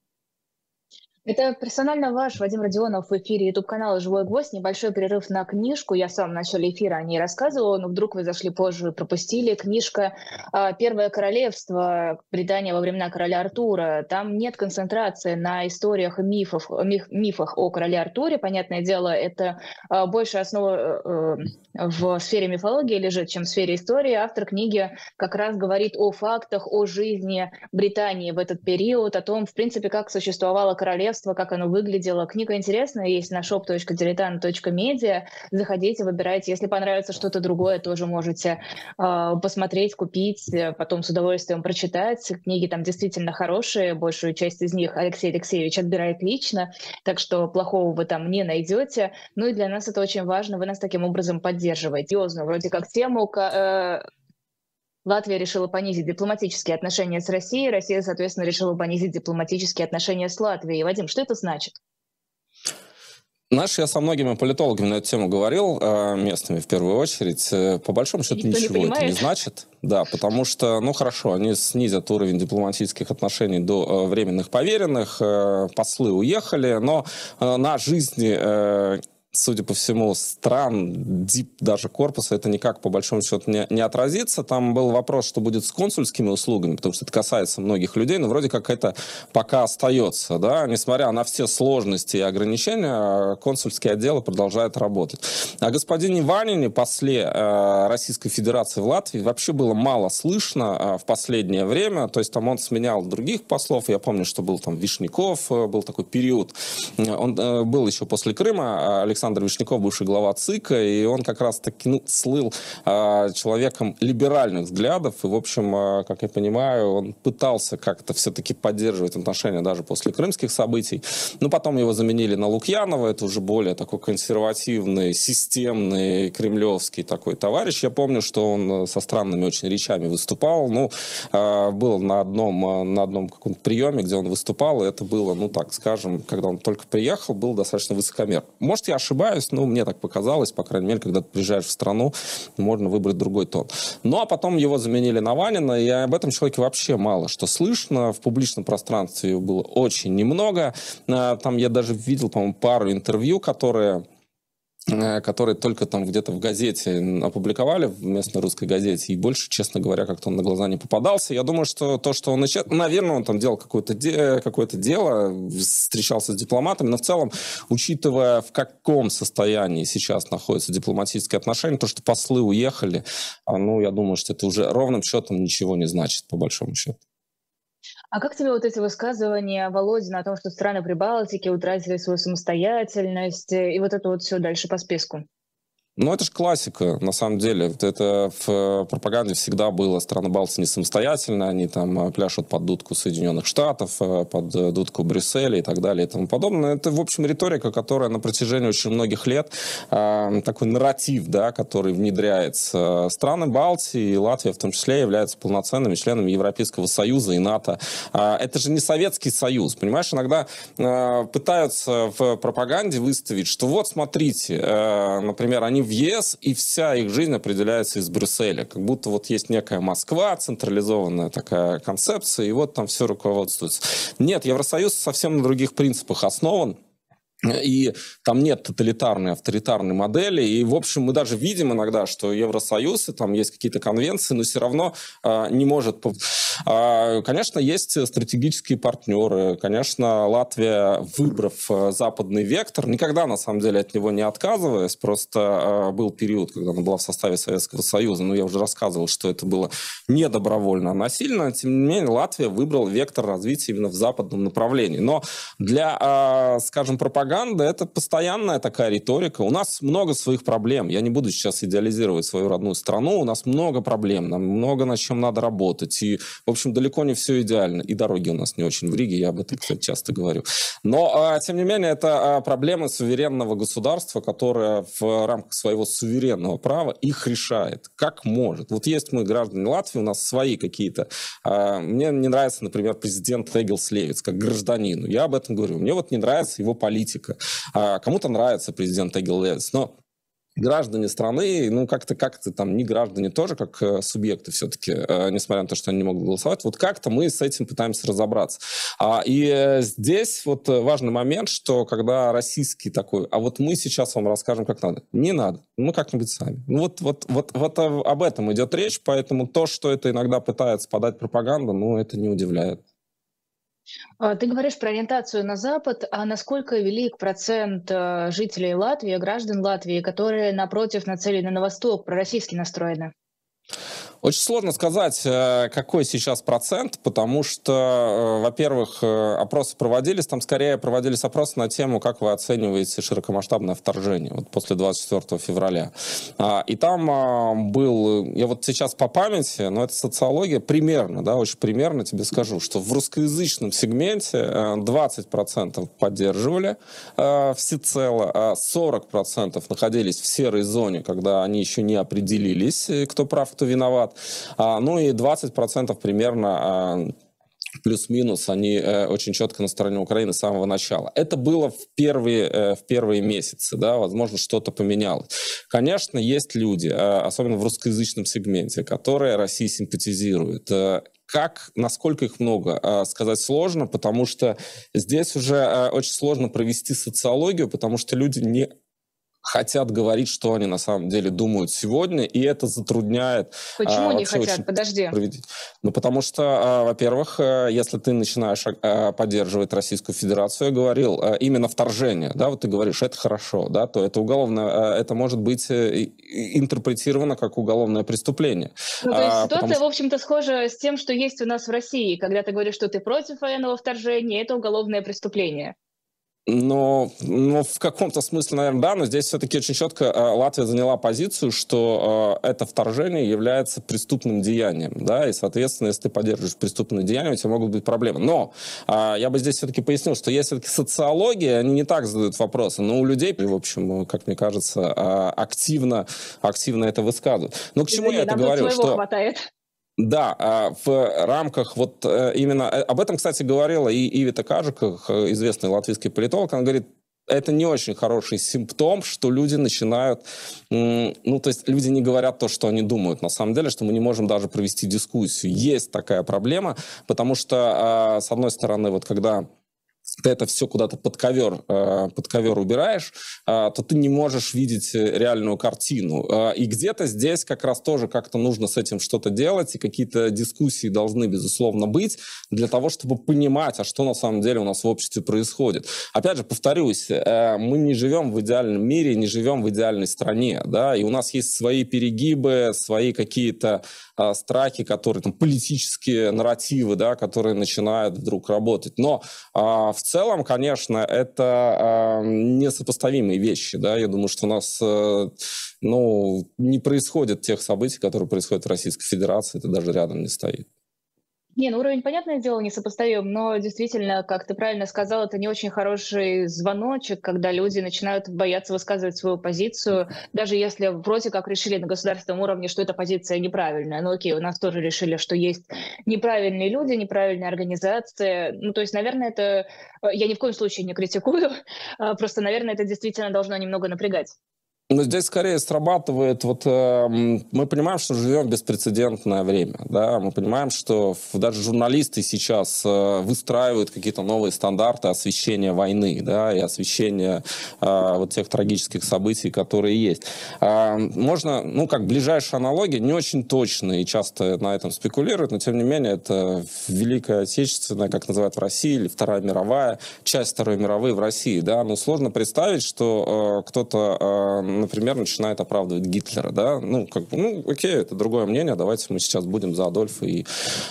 Это персонально ваш Вадим Родионов в эфире YouTube-канала «Живой гвоздь». Небольшой перерыв на книжку. Я в начале эфира о ней рассказывала, но вдруг вы зашли позже и пропустили. Книжка а, «Первое королевство. Британия во времена короля Артура». Там нет концентрации на историях и мифах, миф, мифах о короле Артуре. Понятное дело, это а, больше основа э, в сфере мифологии лежит, чем в сфере истории. Автор книги как раз говорит о фактах, о жизни Британии в этот период, о том, в принципе, как существовало королевство королевство, как оно выглядело. Книга интересная, есть на shop.diletant.media. Заходите, выбирайте. Если понравится что-то другое, тоже можете э, посмотреть, купить, потом с удовольствием прочитать. Книги там действительно хорошие, большую часть из них Алексей Алексеевич отбирает лично, так что плохого вы там не найдете. Ну и для нас это очень важно, вы нас таким образом поддерживаете. Вроде как тему, э, Латвия решила понизить дипломатические отношения с Россией, Россия, соответственно, решила понизить дипломатические отношения с Латвией. Вадим, что это значит? Знаешь, я со многими политологами на эту тему говорил, э, местными в первую очередь. Э, по большому счету Никто ничего не это не значит. Да, потому что, ну хорошо, они снизят уровень дипломатических отношений до э, временных поверенных, послы уехали, но на жизни судя по всему, стран, дип даже корпуса, это никак по большому счету не, не отразится. Там был вопрос, что будет с консульскими услугами, потому что это касается многих людей, но вроде как это пока остается, да, несмотря на все сложности и ограничения, консульские отделы продолжают работать. О господине Ванине, после э, Российской Федерации в Латвии, вообще было мало слышно э, в последнее время, то есть там он сменял других послов, я помню, что был там Вишняков, э, был такой период, он э, был еще после Крыма, Александр Александр Вишняков, бывший глава ЦИКа, и он как раз-таки ну, слыл э, человеком либеральных взглядов, и, в общем, э, как я понимаю, он пытался как-то все-таки поддерживать отношения даже после крымских событий. Но потом его заменили на Лукьянова, это уже более такой консервативный, системный, кремлевский такой товарищ. Я помню, что он со странными очень речами выступал. Ну, э, был на одном, на одном каком-то приеме, где он выступал, и это было, ну, так скажем, когда он только приехал, был достаточно высокомер. Может, я ошибаюсь, но мне так показалось, по крайней мере, когда ты приезжаешь в страну, можно выбрать другой тон. Ну, а потом его заменили Наванина, и об этом человеке вообще мало что слышно. В публичном пространстве его было очень немного. А, там я даже видел, по-моему, пару интервью, которые Э, которые только там где-то в газете опубликовали, в местной русской газете, и больше, честно говоря, как-то он на глаза не попадался. Я думаю, что то, что он начал... Наверное, он там делал какое-то, де... какое дело, встречался с дипломатами, но в целом, учитывая, в каком состоянии сейчас находятся дипломатические отношения, то, что послы уехали, а, ну, я думаю, что это уже ровным счетом ничего не значит, по большому счету. А как тебе вот эти высказывания Володина о том, что страны Прибалтики утратили свою самостоятельность, э, и вот это вот все дальше по списку? Ну, это же классика, на самом деле. Это в э, пропаганде всегда было. Страны Балтии не самостоятельно, они там э, пляшут под дудку Соединенных Штатов, э, под дудку Брюсселя и так далее и тому подобное. Это, в общем, риторика, которая на протяжении очень многих лет, такой нарратив, да, который внедряется. Страны Балтии и Латвия в том числе являются полноценными членами Европейского Союза и НАТО. Это же не Советский Союз, понимаешь? Иногда пытаются в пропаганде выставить, что вот, смотрите, например, они в ЕС, и вся их жизнь определяется из Брюсселя. Как будто вот есть некая Москва, централизованная такая концепция, и вот там все руководствуется. Нет, Евросоюз совсем на других принципах основан. И там нет тоталитарной, авторитарной модели. И, в общем, мы даже видим иногда, что Евросоюз, и там есть какие-то конвенции, но все равно э, не может... Э, конечно, есть стратегические партнеры. Конечно, Латвия, выбрав э, западный вектор, никогда, на самом деле, от него не отказываясь. Просто э, был период, когда она была в составе Советского Союза. Но я уже рассказывал, что это было не добровольно, а насильно. Тем не менее, Латвия выбрала вектор развития именно в западном направлении. Но для, э, скажем, пропаганды пропаганда — это постоянная такая риторика. У нас много своих проблем. Я не буду сейчас идеализировать свою родную страну. У нас много проблем, нам много над чем надо работать. И, в общем, далеко не все идеально. И дороги у нас не очень в Риге, я об этом, кстати, часто говорю. Но, а, тем не менее, это а, проблемы суверенного государства, которое в рамках своего суверенного права их решает. Как может. Вот есть мы, граждане Латвии, у нас свои какие-то... А, мне не нравится, например, президент Эгилс Левиц, как гражданину. Я об этом говорю. Мне вот не нравится его политика политика. А кому-то нравится президент Эгил но граждане страны, ну, как-то как-то там не граждане тоже, как э, субъекты все-таки, э, несмотря на то, что они не могут голосовать, вот как-то мы с этим пытаемся разобраться. А, и э, здесь вот важный момент, что когда российский такой, а вот мы сейчас вам расскажем, как надо. Не надо, мы как-нибудь сами. Ну, вот, вот, вот, вот об этом идет речь, поэтому то, что это иногда пытается подать пропаганда, ну, это не удивляет. А, ты говоришь про ориентацию на Запад, а насколько велик процент э, жителей Латвии, граждан Латвии, которые, напротив, нацелены на восток, пророссийски настроены? Очень сложно сказать, э, какой сейчас процент, потому что, э, во-первых, э, опросы проводились, там скорее проводились опросы на тему, как вы оцениваете широкомасштабное вторжение вот после 24 февраля. А, и там а, был, я вот сейчас по памяти, но это социология, примерно, да, очень примерно тебе скажу, что в русскоязычном сегменте 20% поддерживали всецело, а 40% находились в серой зоне, когда они еще не определились, кто прав, кто виноват. А, ну и 20% примерно а, плюс-минус, они э, очень четко на стороне Украины с самого начала. Это было в первые, э, в первые месяцы, да, возможно, что-то поменялось. Конечно, есть люди, э, особенно в русскоязычном сегменте, которые России симпатизируют. Э, как, насколько их много, э, сказать сложно, потому что здесь уже э, очень сложно провести социологию, потому что люди не хотят говорить, что они на самом деле думают сегодня, и это затрудняет. Почему а, не хотят? Подожди. Проведить. Ну, потому что, а, во-первых, а, если ты начинаешь а, поддерживать Российскую Федерацию, я говорил, а, именно вторжение, да, вот ты говоришь, это хорошо, да, то это уголовно, а, это может быть э, интерпретировано как уголовное преступление. Ну, то есть а, ситуация, что... в общем-то, схожа с тем, что есть у нас в России, когда ты говоришь, что ты против военного вторжения, это уголовное преступление. Но, но в каком-то смысле, наверное, да, но здесь все-таки очень четко э, Латвия заняла позицию, что э, это вторжение является преступным деянием, да, и, соответственно, если ты поддерживаешь преступное деяние, у тебя могут быть проблемы. Но э, я бы здесь все-таки пояснил, что есть все-таки социология, они не так задают вопросы, но у людей, в общем, как мне кажется, активно, активно это высказывают. Но к чему Извини, я это говорю? Что... хватает. Да, а в рамках вот э, именно... Э, об этом, кстати, говорила и Ивита Кажиках, известный латвийский политолог. Она говорит, это не очень хороший симптом, что люди начинают, ну, то есть люди не говорят то, что они думают, на самом деле, что мы не можем даже провести дискуссию. Есть такая проблема, потому что, а, с одной стороны, вот когда ты это все куда-то под ковер, э, под ковер убираешь, э, то ты не можешь видеть э, реальную картину. И где-то здесь как раз тоже как-то нужно с этим что-то делать, и какие-то дискуссии должны, безусловно, быть для того, чтобы понимать, а что на самом деле у нас в обществе происходит. Опять же, повторюсь, мы не живем в идеальном мире, не живем в идеальной стране, да, и у нас есть свои перегибы, свои какие-то страхи, которые там политические нарративы, да, которые начинают вдруг работать. Но в целом, конечно, это э, несопоставимые вещи. Да? Я думаю, что у нас э, ну, не происходит тех событий, которые происходят в Российской Федерации. Это даже рядом не стоит. Не, ну уровень, понятное дело, несопоставим, но действительно, как ты правильно сказал, это не очень хороший звоночек, когда люди начинают бояться высказывать свою позицию, даже если вроде как решили на государственном уровне, что эта позиция неправильная. Ну окей, у нас тоже решили, что есть неправильные люди, неправильные организации. Ну то есть, наверное, это... Я ни в коем случае не критикую, а просто, наверное, это действительно должно немного напрягать. Но здесь скорее срабатывает, вот э, мы понимаем, что живем в беспрецедентное время, да, мы понимаем, что даже журналисты сейчас э, выстраивают какие-то новые стандарты освещения войны, да, и освещения э, вот тех трагических событий, которые есть. Э, можно, ну, как ближайшая аналогия, не очень точно и часто на этом спекулируют, но тем не менее это Великая Отечественная, как называют в России, или Вторая мировая, часть Второй мировой в России, да, но сложно представить, что э, кто-то э, например, начинает оправдывать Гитлера, да, ну, как бы, ну, окей, это другое мнение, давайте мы сейчас будем за Адольфа и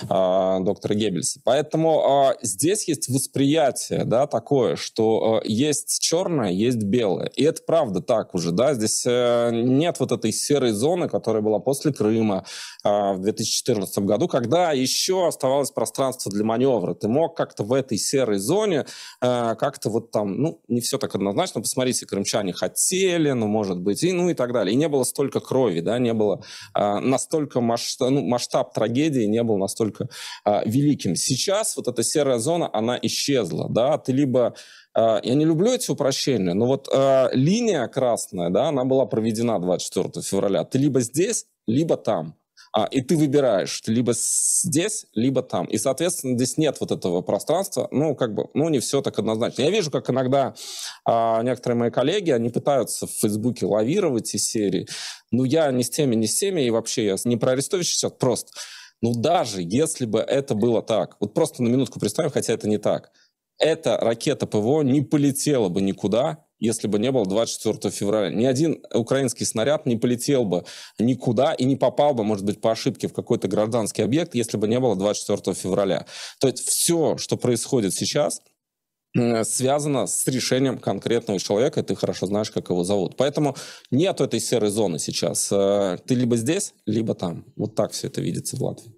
а, доктора Геббельса. Поэтому а, здесь есть восприятие, да, такое, что а, есть черное, есть белое, и это правда так уже, да, здесь а, нет вот этой серой зоны, которая была после Крыма а, в 2014 году, когда еще оставалось пространство для маневра, ты мог как-то в этой серой зоне а, как-то вот там, ну, не все так однозначно, посмотрите, крымчане хотели, но, может может быть, и, ну и так далее. И не было столько крови, да, не было а, настолько масштаб, ну, масштаб трагедии не был настолько а, великим. Сейчас вот эта серая зона, она исчезла, да, ты либо а, я не люблю эти упрощения, но вот э, линия красная, да, она была проведена 24 февраля. Ты либо здесь, либо там. А, и ты выбираешь либо здесь, либо там. И, соответственно, здесь нет вот этого пространства. Ну, как бы, ну, не все так однозначно. Я вижу, как иногда а, некоторые мои коллеги, они пытаются в Фейсбуке лавировать из серии. Ну, я не с теми, не с теми, и вообще я не про Арестовича сейчас, просто. Ну, даже если бы это было так, вот просто на минутку представим, хотя это не так, эта ракета ПВО не полетела бы никуда, если бы не было 24 февраля. Ни один украинский снаряд не полетел бы никуда и не попал бы, может быть, по ошибке в какой-то гражданский объект, если бы не было 24 февраля. То есть все, что происходит сейчас, связано с решением конкретного человека, и ты хорошо знаешь, как его зовут. Поэтому нет этой серой зоны сейчас. Э, ты либо здесь, либо там. Вот так все это видится в Латвии.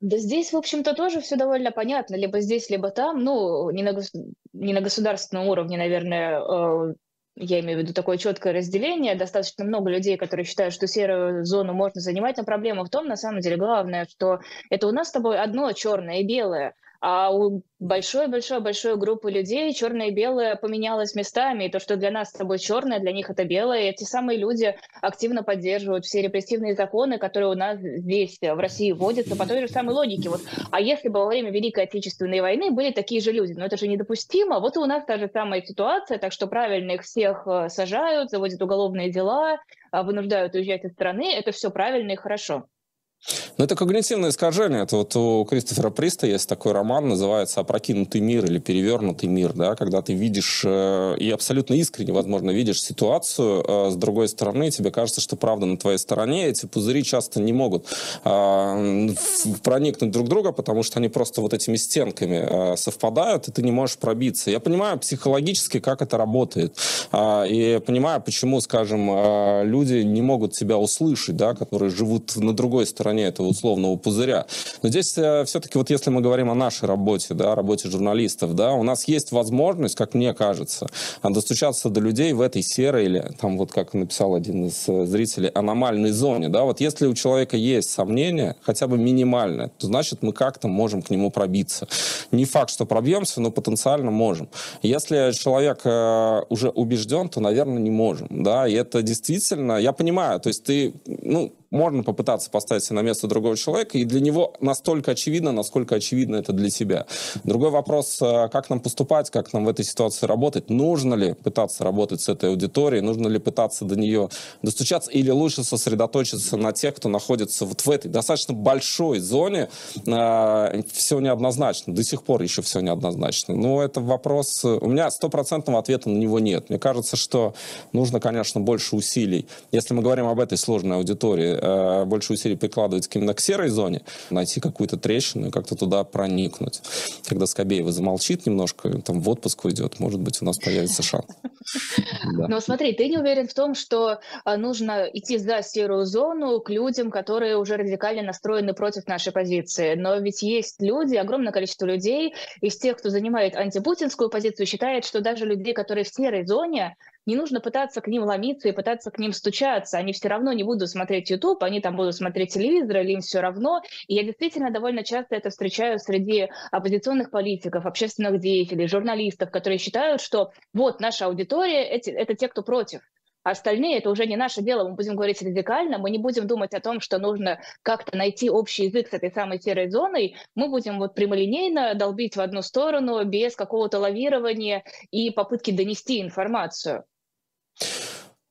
Да здесь, в общем-то, тоже все довольно понятно. Либо здесь, либо там. Ну, не на, гос... не на государственном уровне, наверное, э, я имею в виду такое четкое разделение. Достаточно много людей, которые считают, что серую зону можно занимать, но проблема в том, на самом деле, главное, что это у нас с тобой одно черное и белое. А у большой-большой-большой группы людей черное и белое поменялось местами, и то, что для нас с тобой черное, для них это белое, и эти самые люди активно поддерживают все репрессивные законы, которые у нас здесь, в России, вводятся по той же самой логике. Вот, а если бы во время Великой Отечественной войны были такие же люди, но это же недопустимо, вот и у нас та же самая ситуация, так что правильно их всех э, сажают, заводят уголовные дела, э, вынуждают уезжать из страны, это все правильно и хорошо. Ну, это когнитивное искажение. Это вот у Кристофера Приста есть такой роман, называется «Опрокинутый мир» или «Перевернутый мир», да, когда ты видишь э, и абсолютно искренне, возможно, видишь ситуацию э, с другой стороны, тебе кажется, что правда на твоей стороне. Эти пузыри часто не могут э, проникнуть друг друга, потому что они просто вот этими стенками совпадают, и ты не можешь пробиться. Я понимаю психологически, как это работает. И понимаю, почему, скажем, люди не могут тебя услышать, да, которые живут на другой стороне стороне этого условного пузыря. Но здесь э, все-таки вот если мы говорим о нашей работе, да, работе журналистов, да, у нас есть возможность, как мне кажется, достучаться до людей в этой серой или, там вот как написал один из э, зрителей, аномальной зоне, да, вот если у человека есть сомнения, хотя бы минимальное, то значит мы как-то можем к нему пробиться. Не факт, что пробьемся, но потенциально можем. Если человек э, уже убежден, то, наверное, не можем, да, и это действительно, я понимаю, то есть ты, ну, можно попытаться поставить себя на место другого человека, и для него настолько очевидно, насколько очевидно это для тебя. Другой вопрос, э, как нам поступать, как нам в этой ситуации работать, нужно ли пытаться работать с этой аудиторией, нужно ли пытаться до нее достучаться, или лучше сосредоточиться на тех, кто находится вот в этой достаточно большой зоне, э, все неоднозначно, до сих пор еще все неоднозначно. Но это вопрос, у меня стопроцентного ответа на него нет. Мне кажется, что нужно, конечно, больше усилий. Если мы говорим об этой сложной аудитории, э, больше усилий прикладывать именно к серой зоне, найти какую-то трещину и как-то туда проникнуть. Когда Скобеева замолчит немножко, там в отпуск уйдет, может быть, у нас появится шанс. Но смотри, ты не уверен в том, что а, нужно идти за серую зону к людям, которые уже радикально настроены против нашей позиции. Но ведь есть люди, огромное количество людей из тех, кто занимает антипутинскую позицию, считает, что даже людей, которые в серой зоне, не нужно пытаться к ним ломиться и пытаться к ним стучаться. Они все равно не будут смотреть YouTube, они там будут смотреть телевизор, или им все равно. И я действительно довольно часто это встречаю среди оппозиционных политиков, общественных деятелей, журналистов, которые считают, что вот наша аудитория эти, это те, кто против. Остальные это уже не наше дело, мы будем говорить радикально, мы не будем думать о том, что нужно как-то найти общий язык с этой самой серой зоной, мы будем вот прямолинейно долбить в одну сторону без какого-то лавирования и попытки донести информацию.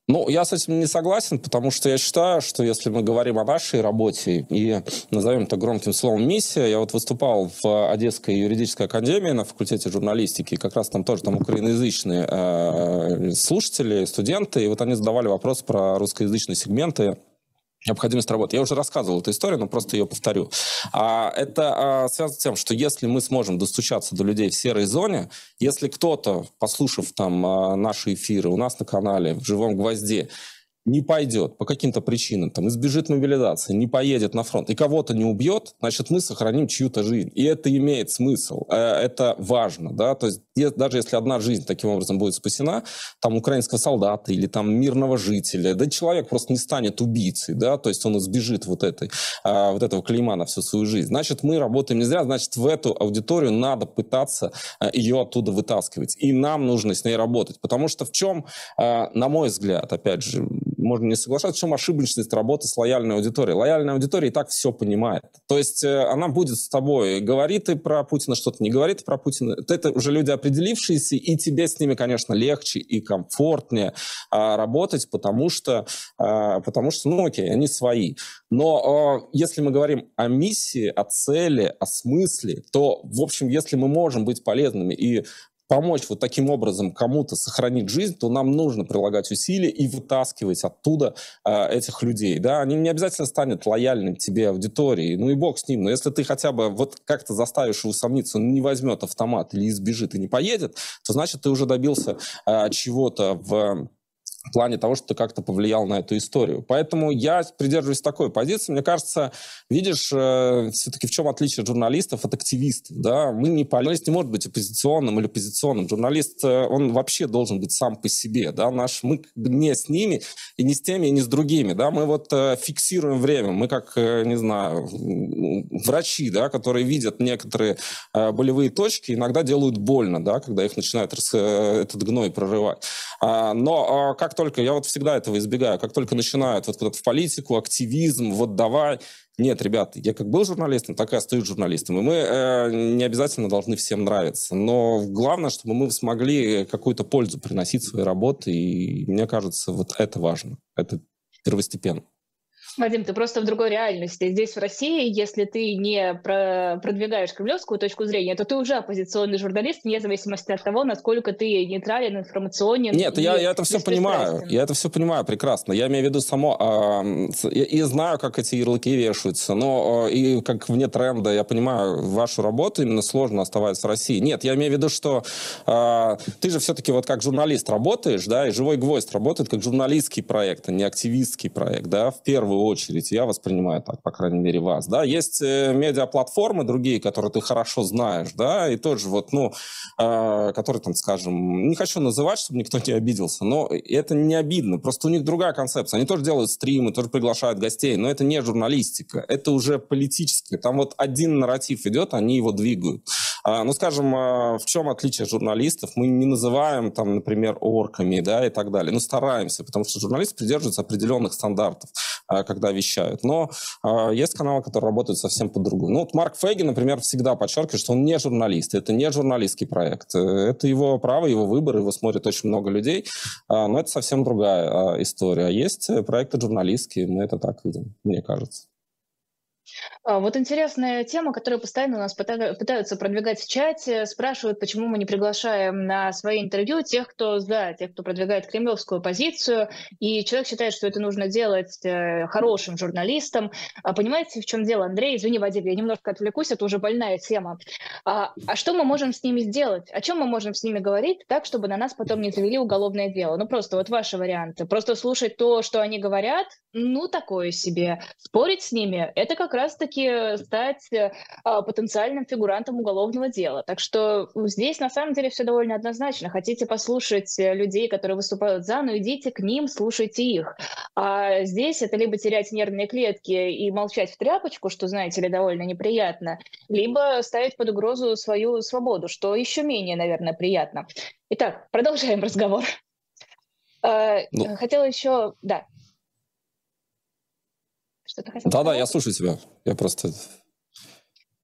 Ну, я с этим не согласен, потому что я считаю, что если мы говорим о нашей работе и назовем это громким словом миссия, я вот выступал в Одесской юридической академии на факультете журналистики, и как раз там тоже там украиноязычные э, слушатели, студенты, и вот они задавали вопрос про русскоязычные сегменты необходимость работы. Я уже рассказывал эту историю, но просто ее повторю. А, это а, связано с тем, что если мы сможем достучаться до людей в серой зоне, если кто-то, послушав там а, наши эфиры у нас на канале в «Живом гвозде», не пойдет по каким-то причинам, там, избежит мобилизации, не поедет на фронт и кого-то не убьет, значит, мы сохраним чью-то жизнь. И это имеет смысл, э, это важно, да, то есть даже если одна жизнь таким образом будет спасена, там, украинского солдата или там мирного жителя, да, человек просто не станет убийцей, да, то есть он избежит вот, этой, а, вот этого клейма на всю свою жизнь. Значит, мы работаем не зря, значит, в эту аудиторию надо пытаться э, ее оттуда вытаскивать. И нам нужно с ней работать, потому что в чем, э, на мой взгляд, опять же, можно не соглашаться, в чем ошибочность работы с лояльной аудиторией. Лояльная аудитория и так все понимает. То есть э, она будет с тобой, говорит ты про Путина что-то, не говорит про Путина. Это уже люди определившиеся, и тебе с ними, конечно, легче и комфортнее а, работать, потому что, а, потому что, ну окей, они свои. Но а, если мы говорим о миссии, о цели, о смысле, то, в общем, если мы можем быть полезными и помочь вот таким образом кому-то сохранить жизнь, то нам нужно прилагать усилия и вытаскивать оттуда э, этих людей. Да? Они не обязательно станут лояльным тебе аудиторией, ну и бог с ним. Но если ты хотя бы вот как-то заставишь его сомниться, он не возьмет автомат или избежит и не поедет, то значит ты уже добился э, чего-то в в плане того, что как-то повлиял на эту историю. Поэтому я придерживаюсь такой позиции. Мне кажется, видишь, э, все-таки в чем отличие журналистов от активистов? Да? Мы не, журналист не может быть оппозиционным или позиционным. Журналист, э, он вообще должен быть сам по себе. Да? Наш, мы не с ними, и не с теми, и не с другими. Да? Мы вот э, фиксируем время. Мы как, э, не знаю, врачи, да, которые видят некоторые э, болевые точки, иногда делают больно, да, когда их начинают э, этот гной прорывать. А, но а, как только, я вот всегда этого избегаю, как только начинают вот куда-то в политику, активизм, вот давай, нет, ребят, я как был журналистом, так и остаюсь журналистом. И мы э, не обязательно должны всем нравиться. Но главное, чтобы мы смогли какую-то пользу приносить своей работе. И мне кажется, вот это важно. Это первостепенно. Вадим, ты просто в другой реальности. Здесь, в России, если ты не про продвигаешь кремлевскую точку зрения, то ты уже оппозиционный журналист, вне зависимости от того, насколько ты нейтрален, информационен. Нет, я, я это все понимаю. Я это все понимаю прекрасно. Я имею в виду само... Э, и, и знаю, как эти ярлыки вешаются, но э, и как вне тренда, я понимаю, вашу работу именно сложно оставаться в России. Нет, я имею в виду, что э, ты же все-таки вот как журналист работаешь, да, и «Живой гвоздь» работает как журналистский проект, а не активистский проект, да, в первую очередь. Я воспринимаю так, по крайней мере, вас. Да? Есть э, медиаплатформы другие, которые ты хорошо знаешь, да, и тоже вот, ну, э, которые там, скажем, не хочу называть, чтобы никто не обиделся, но это не обидно, просто у них другая концепция. Они тоже делают стримы, тоже приглашают гостей, но это не журналистика, это уже политическое. Там вот один нарратив идет, они его двигают. А, ну, скажем, а, в чем отличие журналистов? Мы не называем, там, например, орками, да, и так далее. Ну, стараемся, потому что журналисты придерживаются определенных стандартов, а, когда вещают. Но есть каналы, которые работают совсем по-другому. Ну, вот Марк Фейги, например, всегда подчеркивает, что он не журналист. Это не журналистский проект. Это его право, его выбор, его смотрит очень много людей. Но это совсем другая история. Есть проекты журналистские, мы это так видим, мне кажется. А, вот интересная тема, которую постоянно у нас пытаются продвигать в чате. Спрашивают, почему мы не приглашаем на свои интервью тех, кто за, тех, кто продвигает кремлевскую позицию. И человек считает, что это нужно делать э, хорошим журналистам. А понимаете, в чем дело, Андрей? Извини, Вадим, я немножко отвлекусь, это уже больная тема. А, а что мы можем с ними сделать? О чем мы можем с ними говорить так, чтобы на нас потом не завели уголовное дело? Ну, просто вот ваши варианты. Просто слушать то, что они говорят, ну, такое себе. Спорить с ними – это как раз-таки стать э, потенциальным фигурантом уголовного дела. Так что здесь на самом деле все довольно однозначно. Хотите послушать э, людей, которые выступают за, ну идите к ним, слушайте их. А здесь это либо терять нервные клетки и молчать в тряпочку, что, знаете ли, довольно неприятно, либо ставить под угрозу свою свободу, что еще менее, наверное, приятно. Итак, продолжаем разговор. Э, ну, Хотела еще, да, что-то хотел Да-да, я слушаю тебя. Я просто...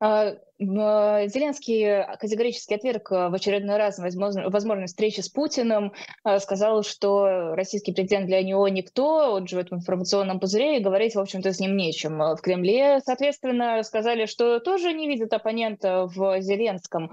А, э, Зеленский категорически отверг э, в очередной раз возможность встречи с Путиным, сказал, что российский президент для него никто, он живет в информационном пузыре, и говорить, в общем-то, с ним нечем. В Кремле, соответственно, сказали, что тоже не видят оппонента в Зеленском.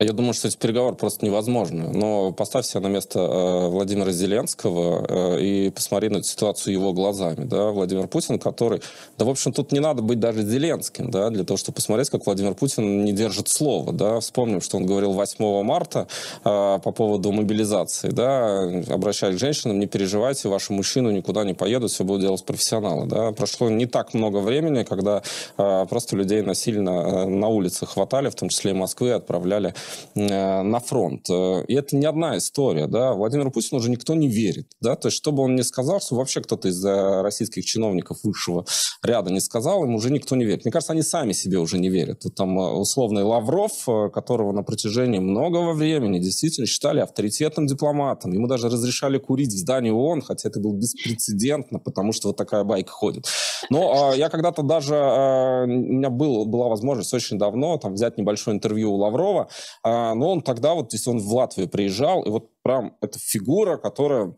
Я думаю, что эти переговоры просто невозможны. Но поставь себя на место э, Владимира Зеленского э, и посмотри на эту ситуацию его глазами. Да? Владимир Путин, который... Да, в общем, тут не надо быть даже Зеленским, да, для того, чтобы посмотреть, как Владимир Путин не держит слова. Да? Вспомним, что он говорил 8 марта э, по поводу мобилизации. Да? Обращаясь к женщинам, не переживайте, ваши мужчины никуда не поедут, все будут делать профессионалы. Да? Прошло не так много времени, когда э, просто людей насильно э, на улице хватали, в том числе и Москвы, отправляли на фронт. Э, и это не одна история, да. Владимиру Путину уже никто не верит, да. То есть, что бы он ни сказал, что вообще кто-то из э, российских чиновников высшего ряда не сказал, им уже никто не верит. Мне кажется, они сами себе уже не верят. Вот там условный Лавров, которого на протяжении многого времени действительно считали авторитетным дипломатом. Ему даже разрешали курить в здании ООН, хотя это было беспрецедентно, потому что вот такая байка ходит. Но я когда-то даже, у меня был, была возможность очень давно там взять небольшое интервью у Лаврова, но он тогда, вот если он в Латвию приезжал, и вот прям эта фигура, которая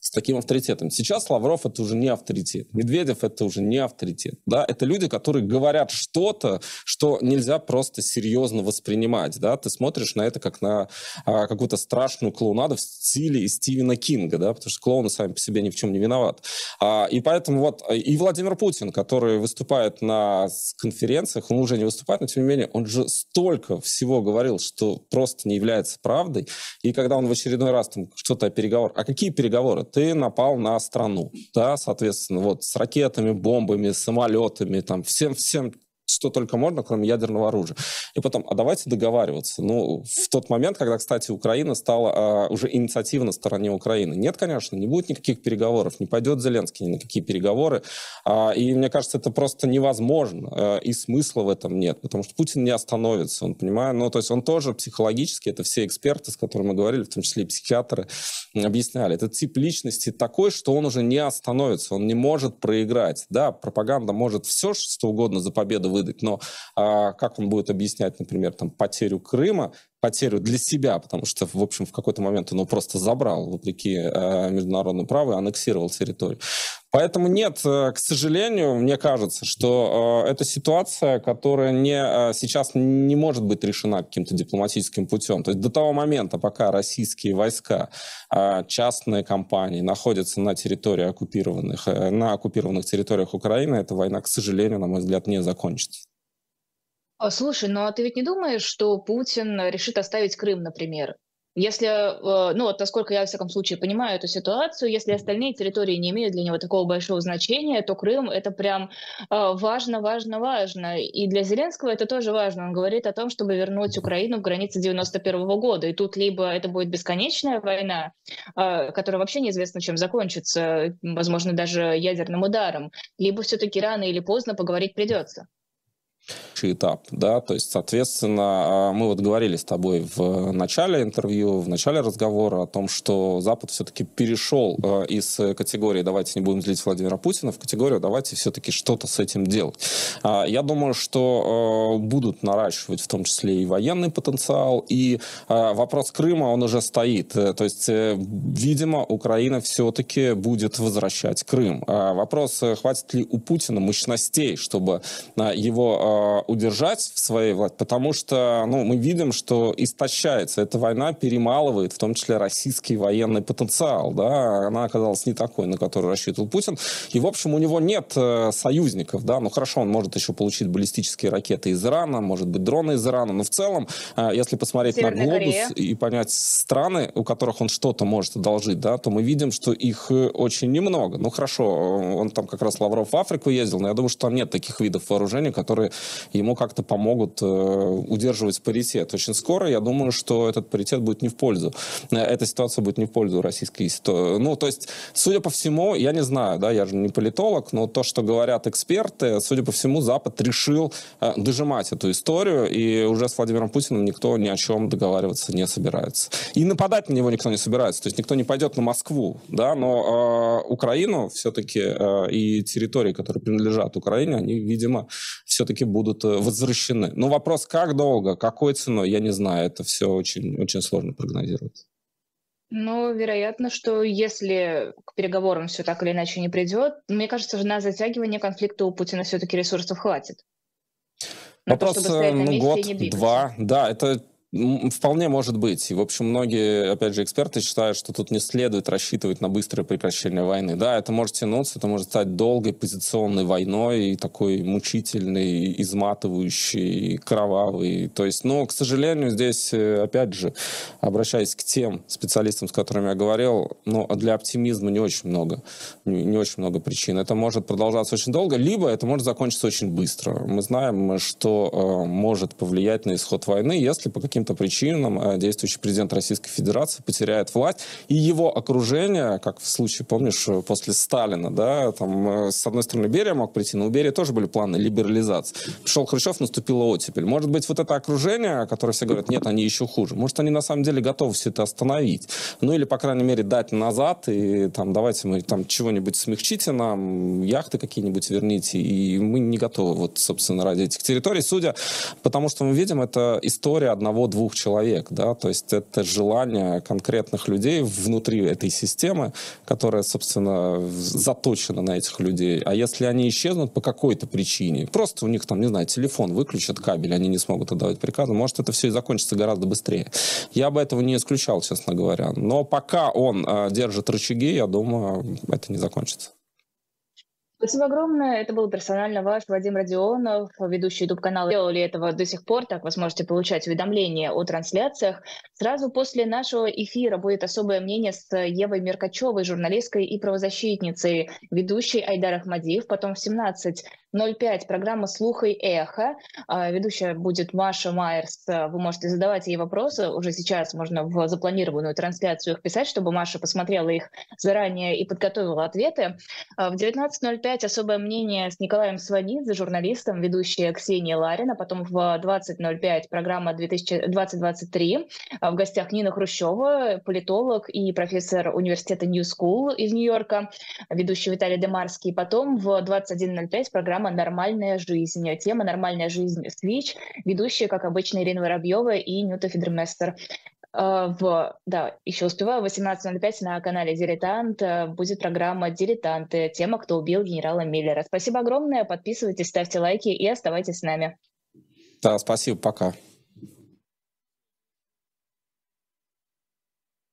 с таким авторитетом. Сейчас Лавров это уже не авторитет, Медведев это уже не авторитет. Да? Это люди, которые говорят что-то, что нельзя просто серьезно воспринимать. Да? Ты смотришь на это как на а, какую-то страшную клоунаду в стиле Стивена Кинга, да? потому что клоуны сами по себе ни в чем не виноваты. А, и поэтому вот и Владимир Путин, который выступает на конференциях, он уже не выступает, но тем не менее он же столько всего говорил, что просто не является правдой. И когда он в очередной раз там что-то о переговорах, а какие переговоры? Ты напал на страну, да, соответственно, вот с ракетами, бомбами, самолетами, там, всем, всем что только можно, кроме ядерного оружия. И потом, а давайте договариваться. Ну, в тот момент, когда, кстати, Украина стала а, уже инициатива на стороне Украины. Нет, конечно, не будет никаких переговоров, не пойдет Зеленский ни на какие переговоры. А, и мне кажется, это просто невозможно, а, и смысла в этом нет, потому что Путин не остановится, он понимает, ну, то есть он тоже психологически, это все эксперты, с которыми мы говорили, в том числе и психиатры, объясняли, этот тип личности такой, что он уже не остановится, он не может проиграть. Да, пропаганда может все, что угодно за победу выдать, но а, как он будет объяснять, например, там, потерю Крыма, потерю для себя, потому что, в общем, в какой-то момент он его просто забрал, вопреки э, международному праву, и аннексировал территорию. Поэтому нет, э, к сожалению, мне кажется, что э, это ситуация, которая не, э, сейчас не может быть решена каким-то дипломатическим путем. То есть до того момента, пока российские войска, э, частные компании находятся на территории оккупированных, на оккупированных территориях Украины, эта война, к сожалению, на мой взгляд, не закончится. А, слушай, ну а ты ведь не думаешь, что Путин решит оставить Крым, например? Если, э, ну вот насколько я, в всяком случае, понимаю эту ситуацию, если остальные территории не имеют для него такого большого значения, то Крым — это прям э, важно, важно, важно. И для Зеленского это тоже важно. Он говорит о том, чтобы вернуть Украину в границы 91 -го года. И тут либо это будет бесконечная война, э, которая вообще неизвестно чем закончится, возможно, даже ядерным ударом, либо все-таки рано или поздно поговорить придется этап, да, то есть, соответственно, а, мы вот говорили с тобой в начале интервью, в начале разговора о том, что Запад все-таки перешел а, из категории «давайте не будем злить Владимира Путина» в категорию «давайте все-таки что-то с этим делать». А, я думаю, что будут наращивать в том числе и военный потенциал, и вопрос Крыма, он уже стоит. Э, то есть, э, видимо, Украина все-таки будет возвращать Крым. Вопрос, э, хватит ли у Путина мощностей, чтобы его удержать в своей власти, потому что ну, мы видим, что истощается эта война, перемалывает в том числе российский военный потенциал. Да? Она оказалась не такой, на который рассчитывал Путин. И, в общем, у него нет э, союзников. Да? Ну, хорошо, он может еще получить баллистические ракеты из Ирана, может быть, дроны из Ирана, но в целом, э, если посмотреть Северная на глобус Корея. и понять страны, у которых он что-то может одолжить, да, то мы видим, что их э, очень немного. Ну, хорошо, он там как раз Лавров в Африку ездил, но я думаю, что там нет таких видов вооружений, которые ему как-то помогут э, удерживать паритет. Очень скоро я думаю, что этот паритет будет не в пользу. Э, эта ситуация будет не в пользу российской ситуации. Ну, то есть, судя по всему, я не знаю, да, я же не политолог, но то, что говорят эксперты, судя по всему, Запад решил э, дожимать эту историю, и уже с Владимиром Путиным никто ни о чем договариваться не собирается. И нападать на него никто не собирается, то есть никто не пойдет на Москву, да, но э, Украину все-таки э, и территории, которые принадлежат Украине, они, видимо, все-таки будут э, возвращены. Но вопрос, как долго, какой ценой, я не знаю. Это все очень, очень сложно прогнозировать. Ну, вероятно, что если к переговорам все так или иначе не придет, мне кажется, на затягивание конфликта у Путина все-таки ресурсов хватит. Вопрос, то, ну, год, два. Да, это Вполне может быть. И, в общем, многие, опять же, эксперты считают, что тут не следует рассчитывать на быстрое прекращение войны. Да, это может тянуться, это может стать долгой позиционной войной, и такой мучительной, изматывающей, кровавой. То есть, но, к сожалению, здесь, э, опять же, обращаясь к тем специалистам, с которыми я говорил, ну, для оптимизма не очень много, не очень много причин. Это может продолжаться очень долго, либо это может закончиться очень быстро. Мы знаем, что э, может повлиять на исход войны, если по каким каким-то причинам э, действующий президент Российской Федерации потеряет власть, и его окружение, как в случае, помнишь, после Сталина, да, там, э, с одной стороны, Берия мог прийти, но у Берии тоже были планы либерализации. Пришел Хрущев, наступила оттепель. Может быть, вот это окружение, которое все говорят, нет, они еще хуже. Может, они на самом деле готовы все это остановить. Ну, или, по крайней мере, дать назад, и там, давайте мы там чего-нибудь смягчите нам, яхты какие-нибудь верните, и мы не готовы, вот, собственно, ради этих территорий. Судя, потому что мы видим, это история одного двух человек, да, то есть это желание конкретных людей внутри этой системы, которая, собственно, заточена на этих людей. А если они исчезнут по какой-то причине, просто у них там, не знаю, телефон выключат, кабель, они не смогут отдавать приказы, может, это все и закончится гораздо быстрее. Я бы этого не исключал, честно говоря. Но пока он э, держит рычаги, я думаю, это не закончится. Спасибо огромное. Это был персонально ваш Вадим Родионов, ведущий YouTube-канала. Делали этого до сих пор, так вы сможете получать уведомления о трансляциях. Сразу после нашего эфира будет особое мнение с Евой Меркачевой, журналисткой и правозащитницей, ведущей Айдар Ахмадиев. Потом в 17 05 программа «Слух и эхо». А, ведущая будет Маша Майерс. Вы можете задавать ей вопросы. Уже сейчас можно в запланированную трансляцию их писать, чтобы Маша посмотрела их заранее и подготовила ответы. А, в 19.05 особое мнение с Николаем Сванидзе, журналистом, ведущая Ксения Ларина. Потом в 20.05 программа 2023. А, в гостях Нина Хрущева, политолог и профессор университета New School из Нью-Йорка, ведущий Виталий Демарский. Потом в 21.05 программа «Нормальная жизнь». Тема «Нормальная жизнь» Свич, ведущие, как обычно, Ирина Воробьева и Нюта Федерместер. Э, в, да, еще успеваю, 18.05 на канале «Дилетант» э, будет программа «Дилетанты», тема «Кто убил генерала Миллера». Спасибо огромное, подписывайтесь, ставьте лайки и оставайтесь с нами. Да, спасибо, пока.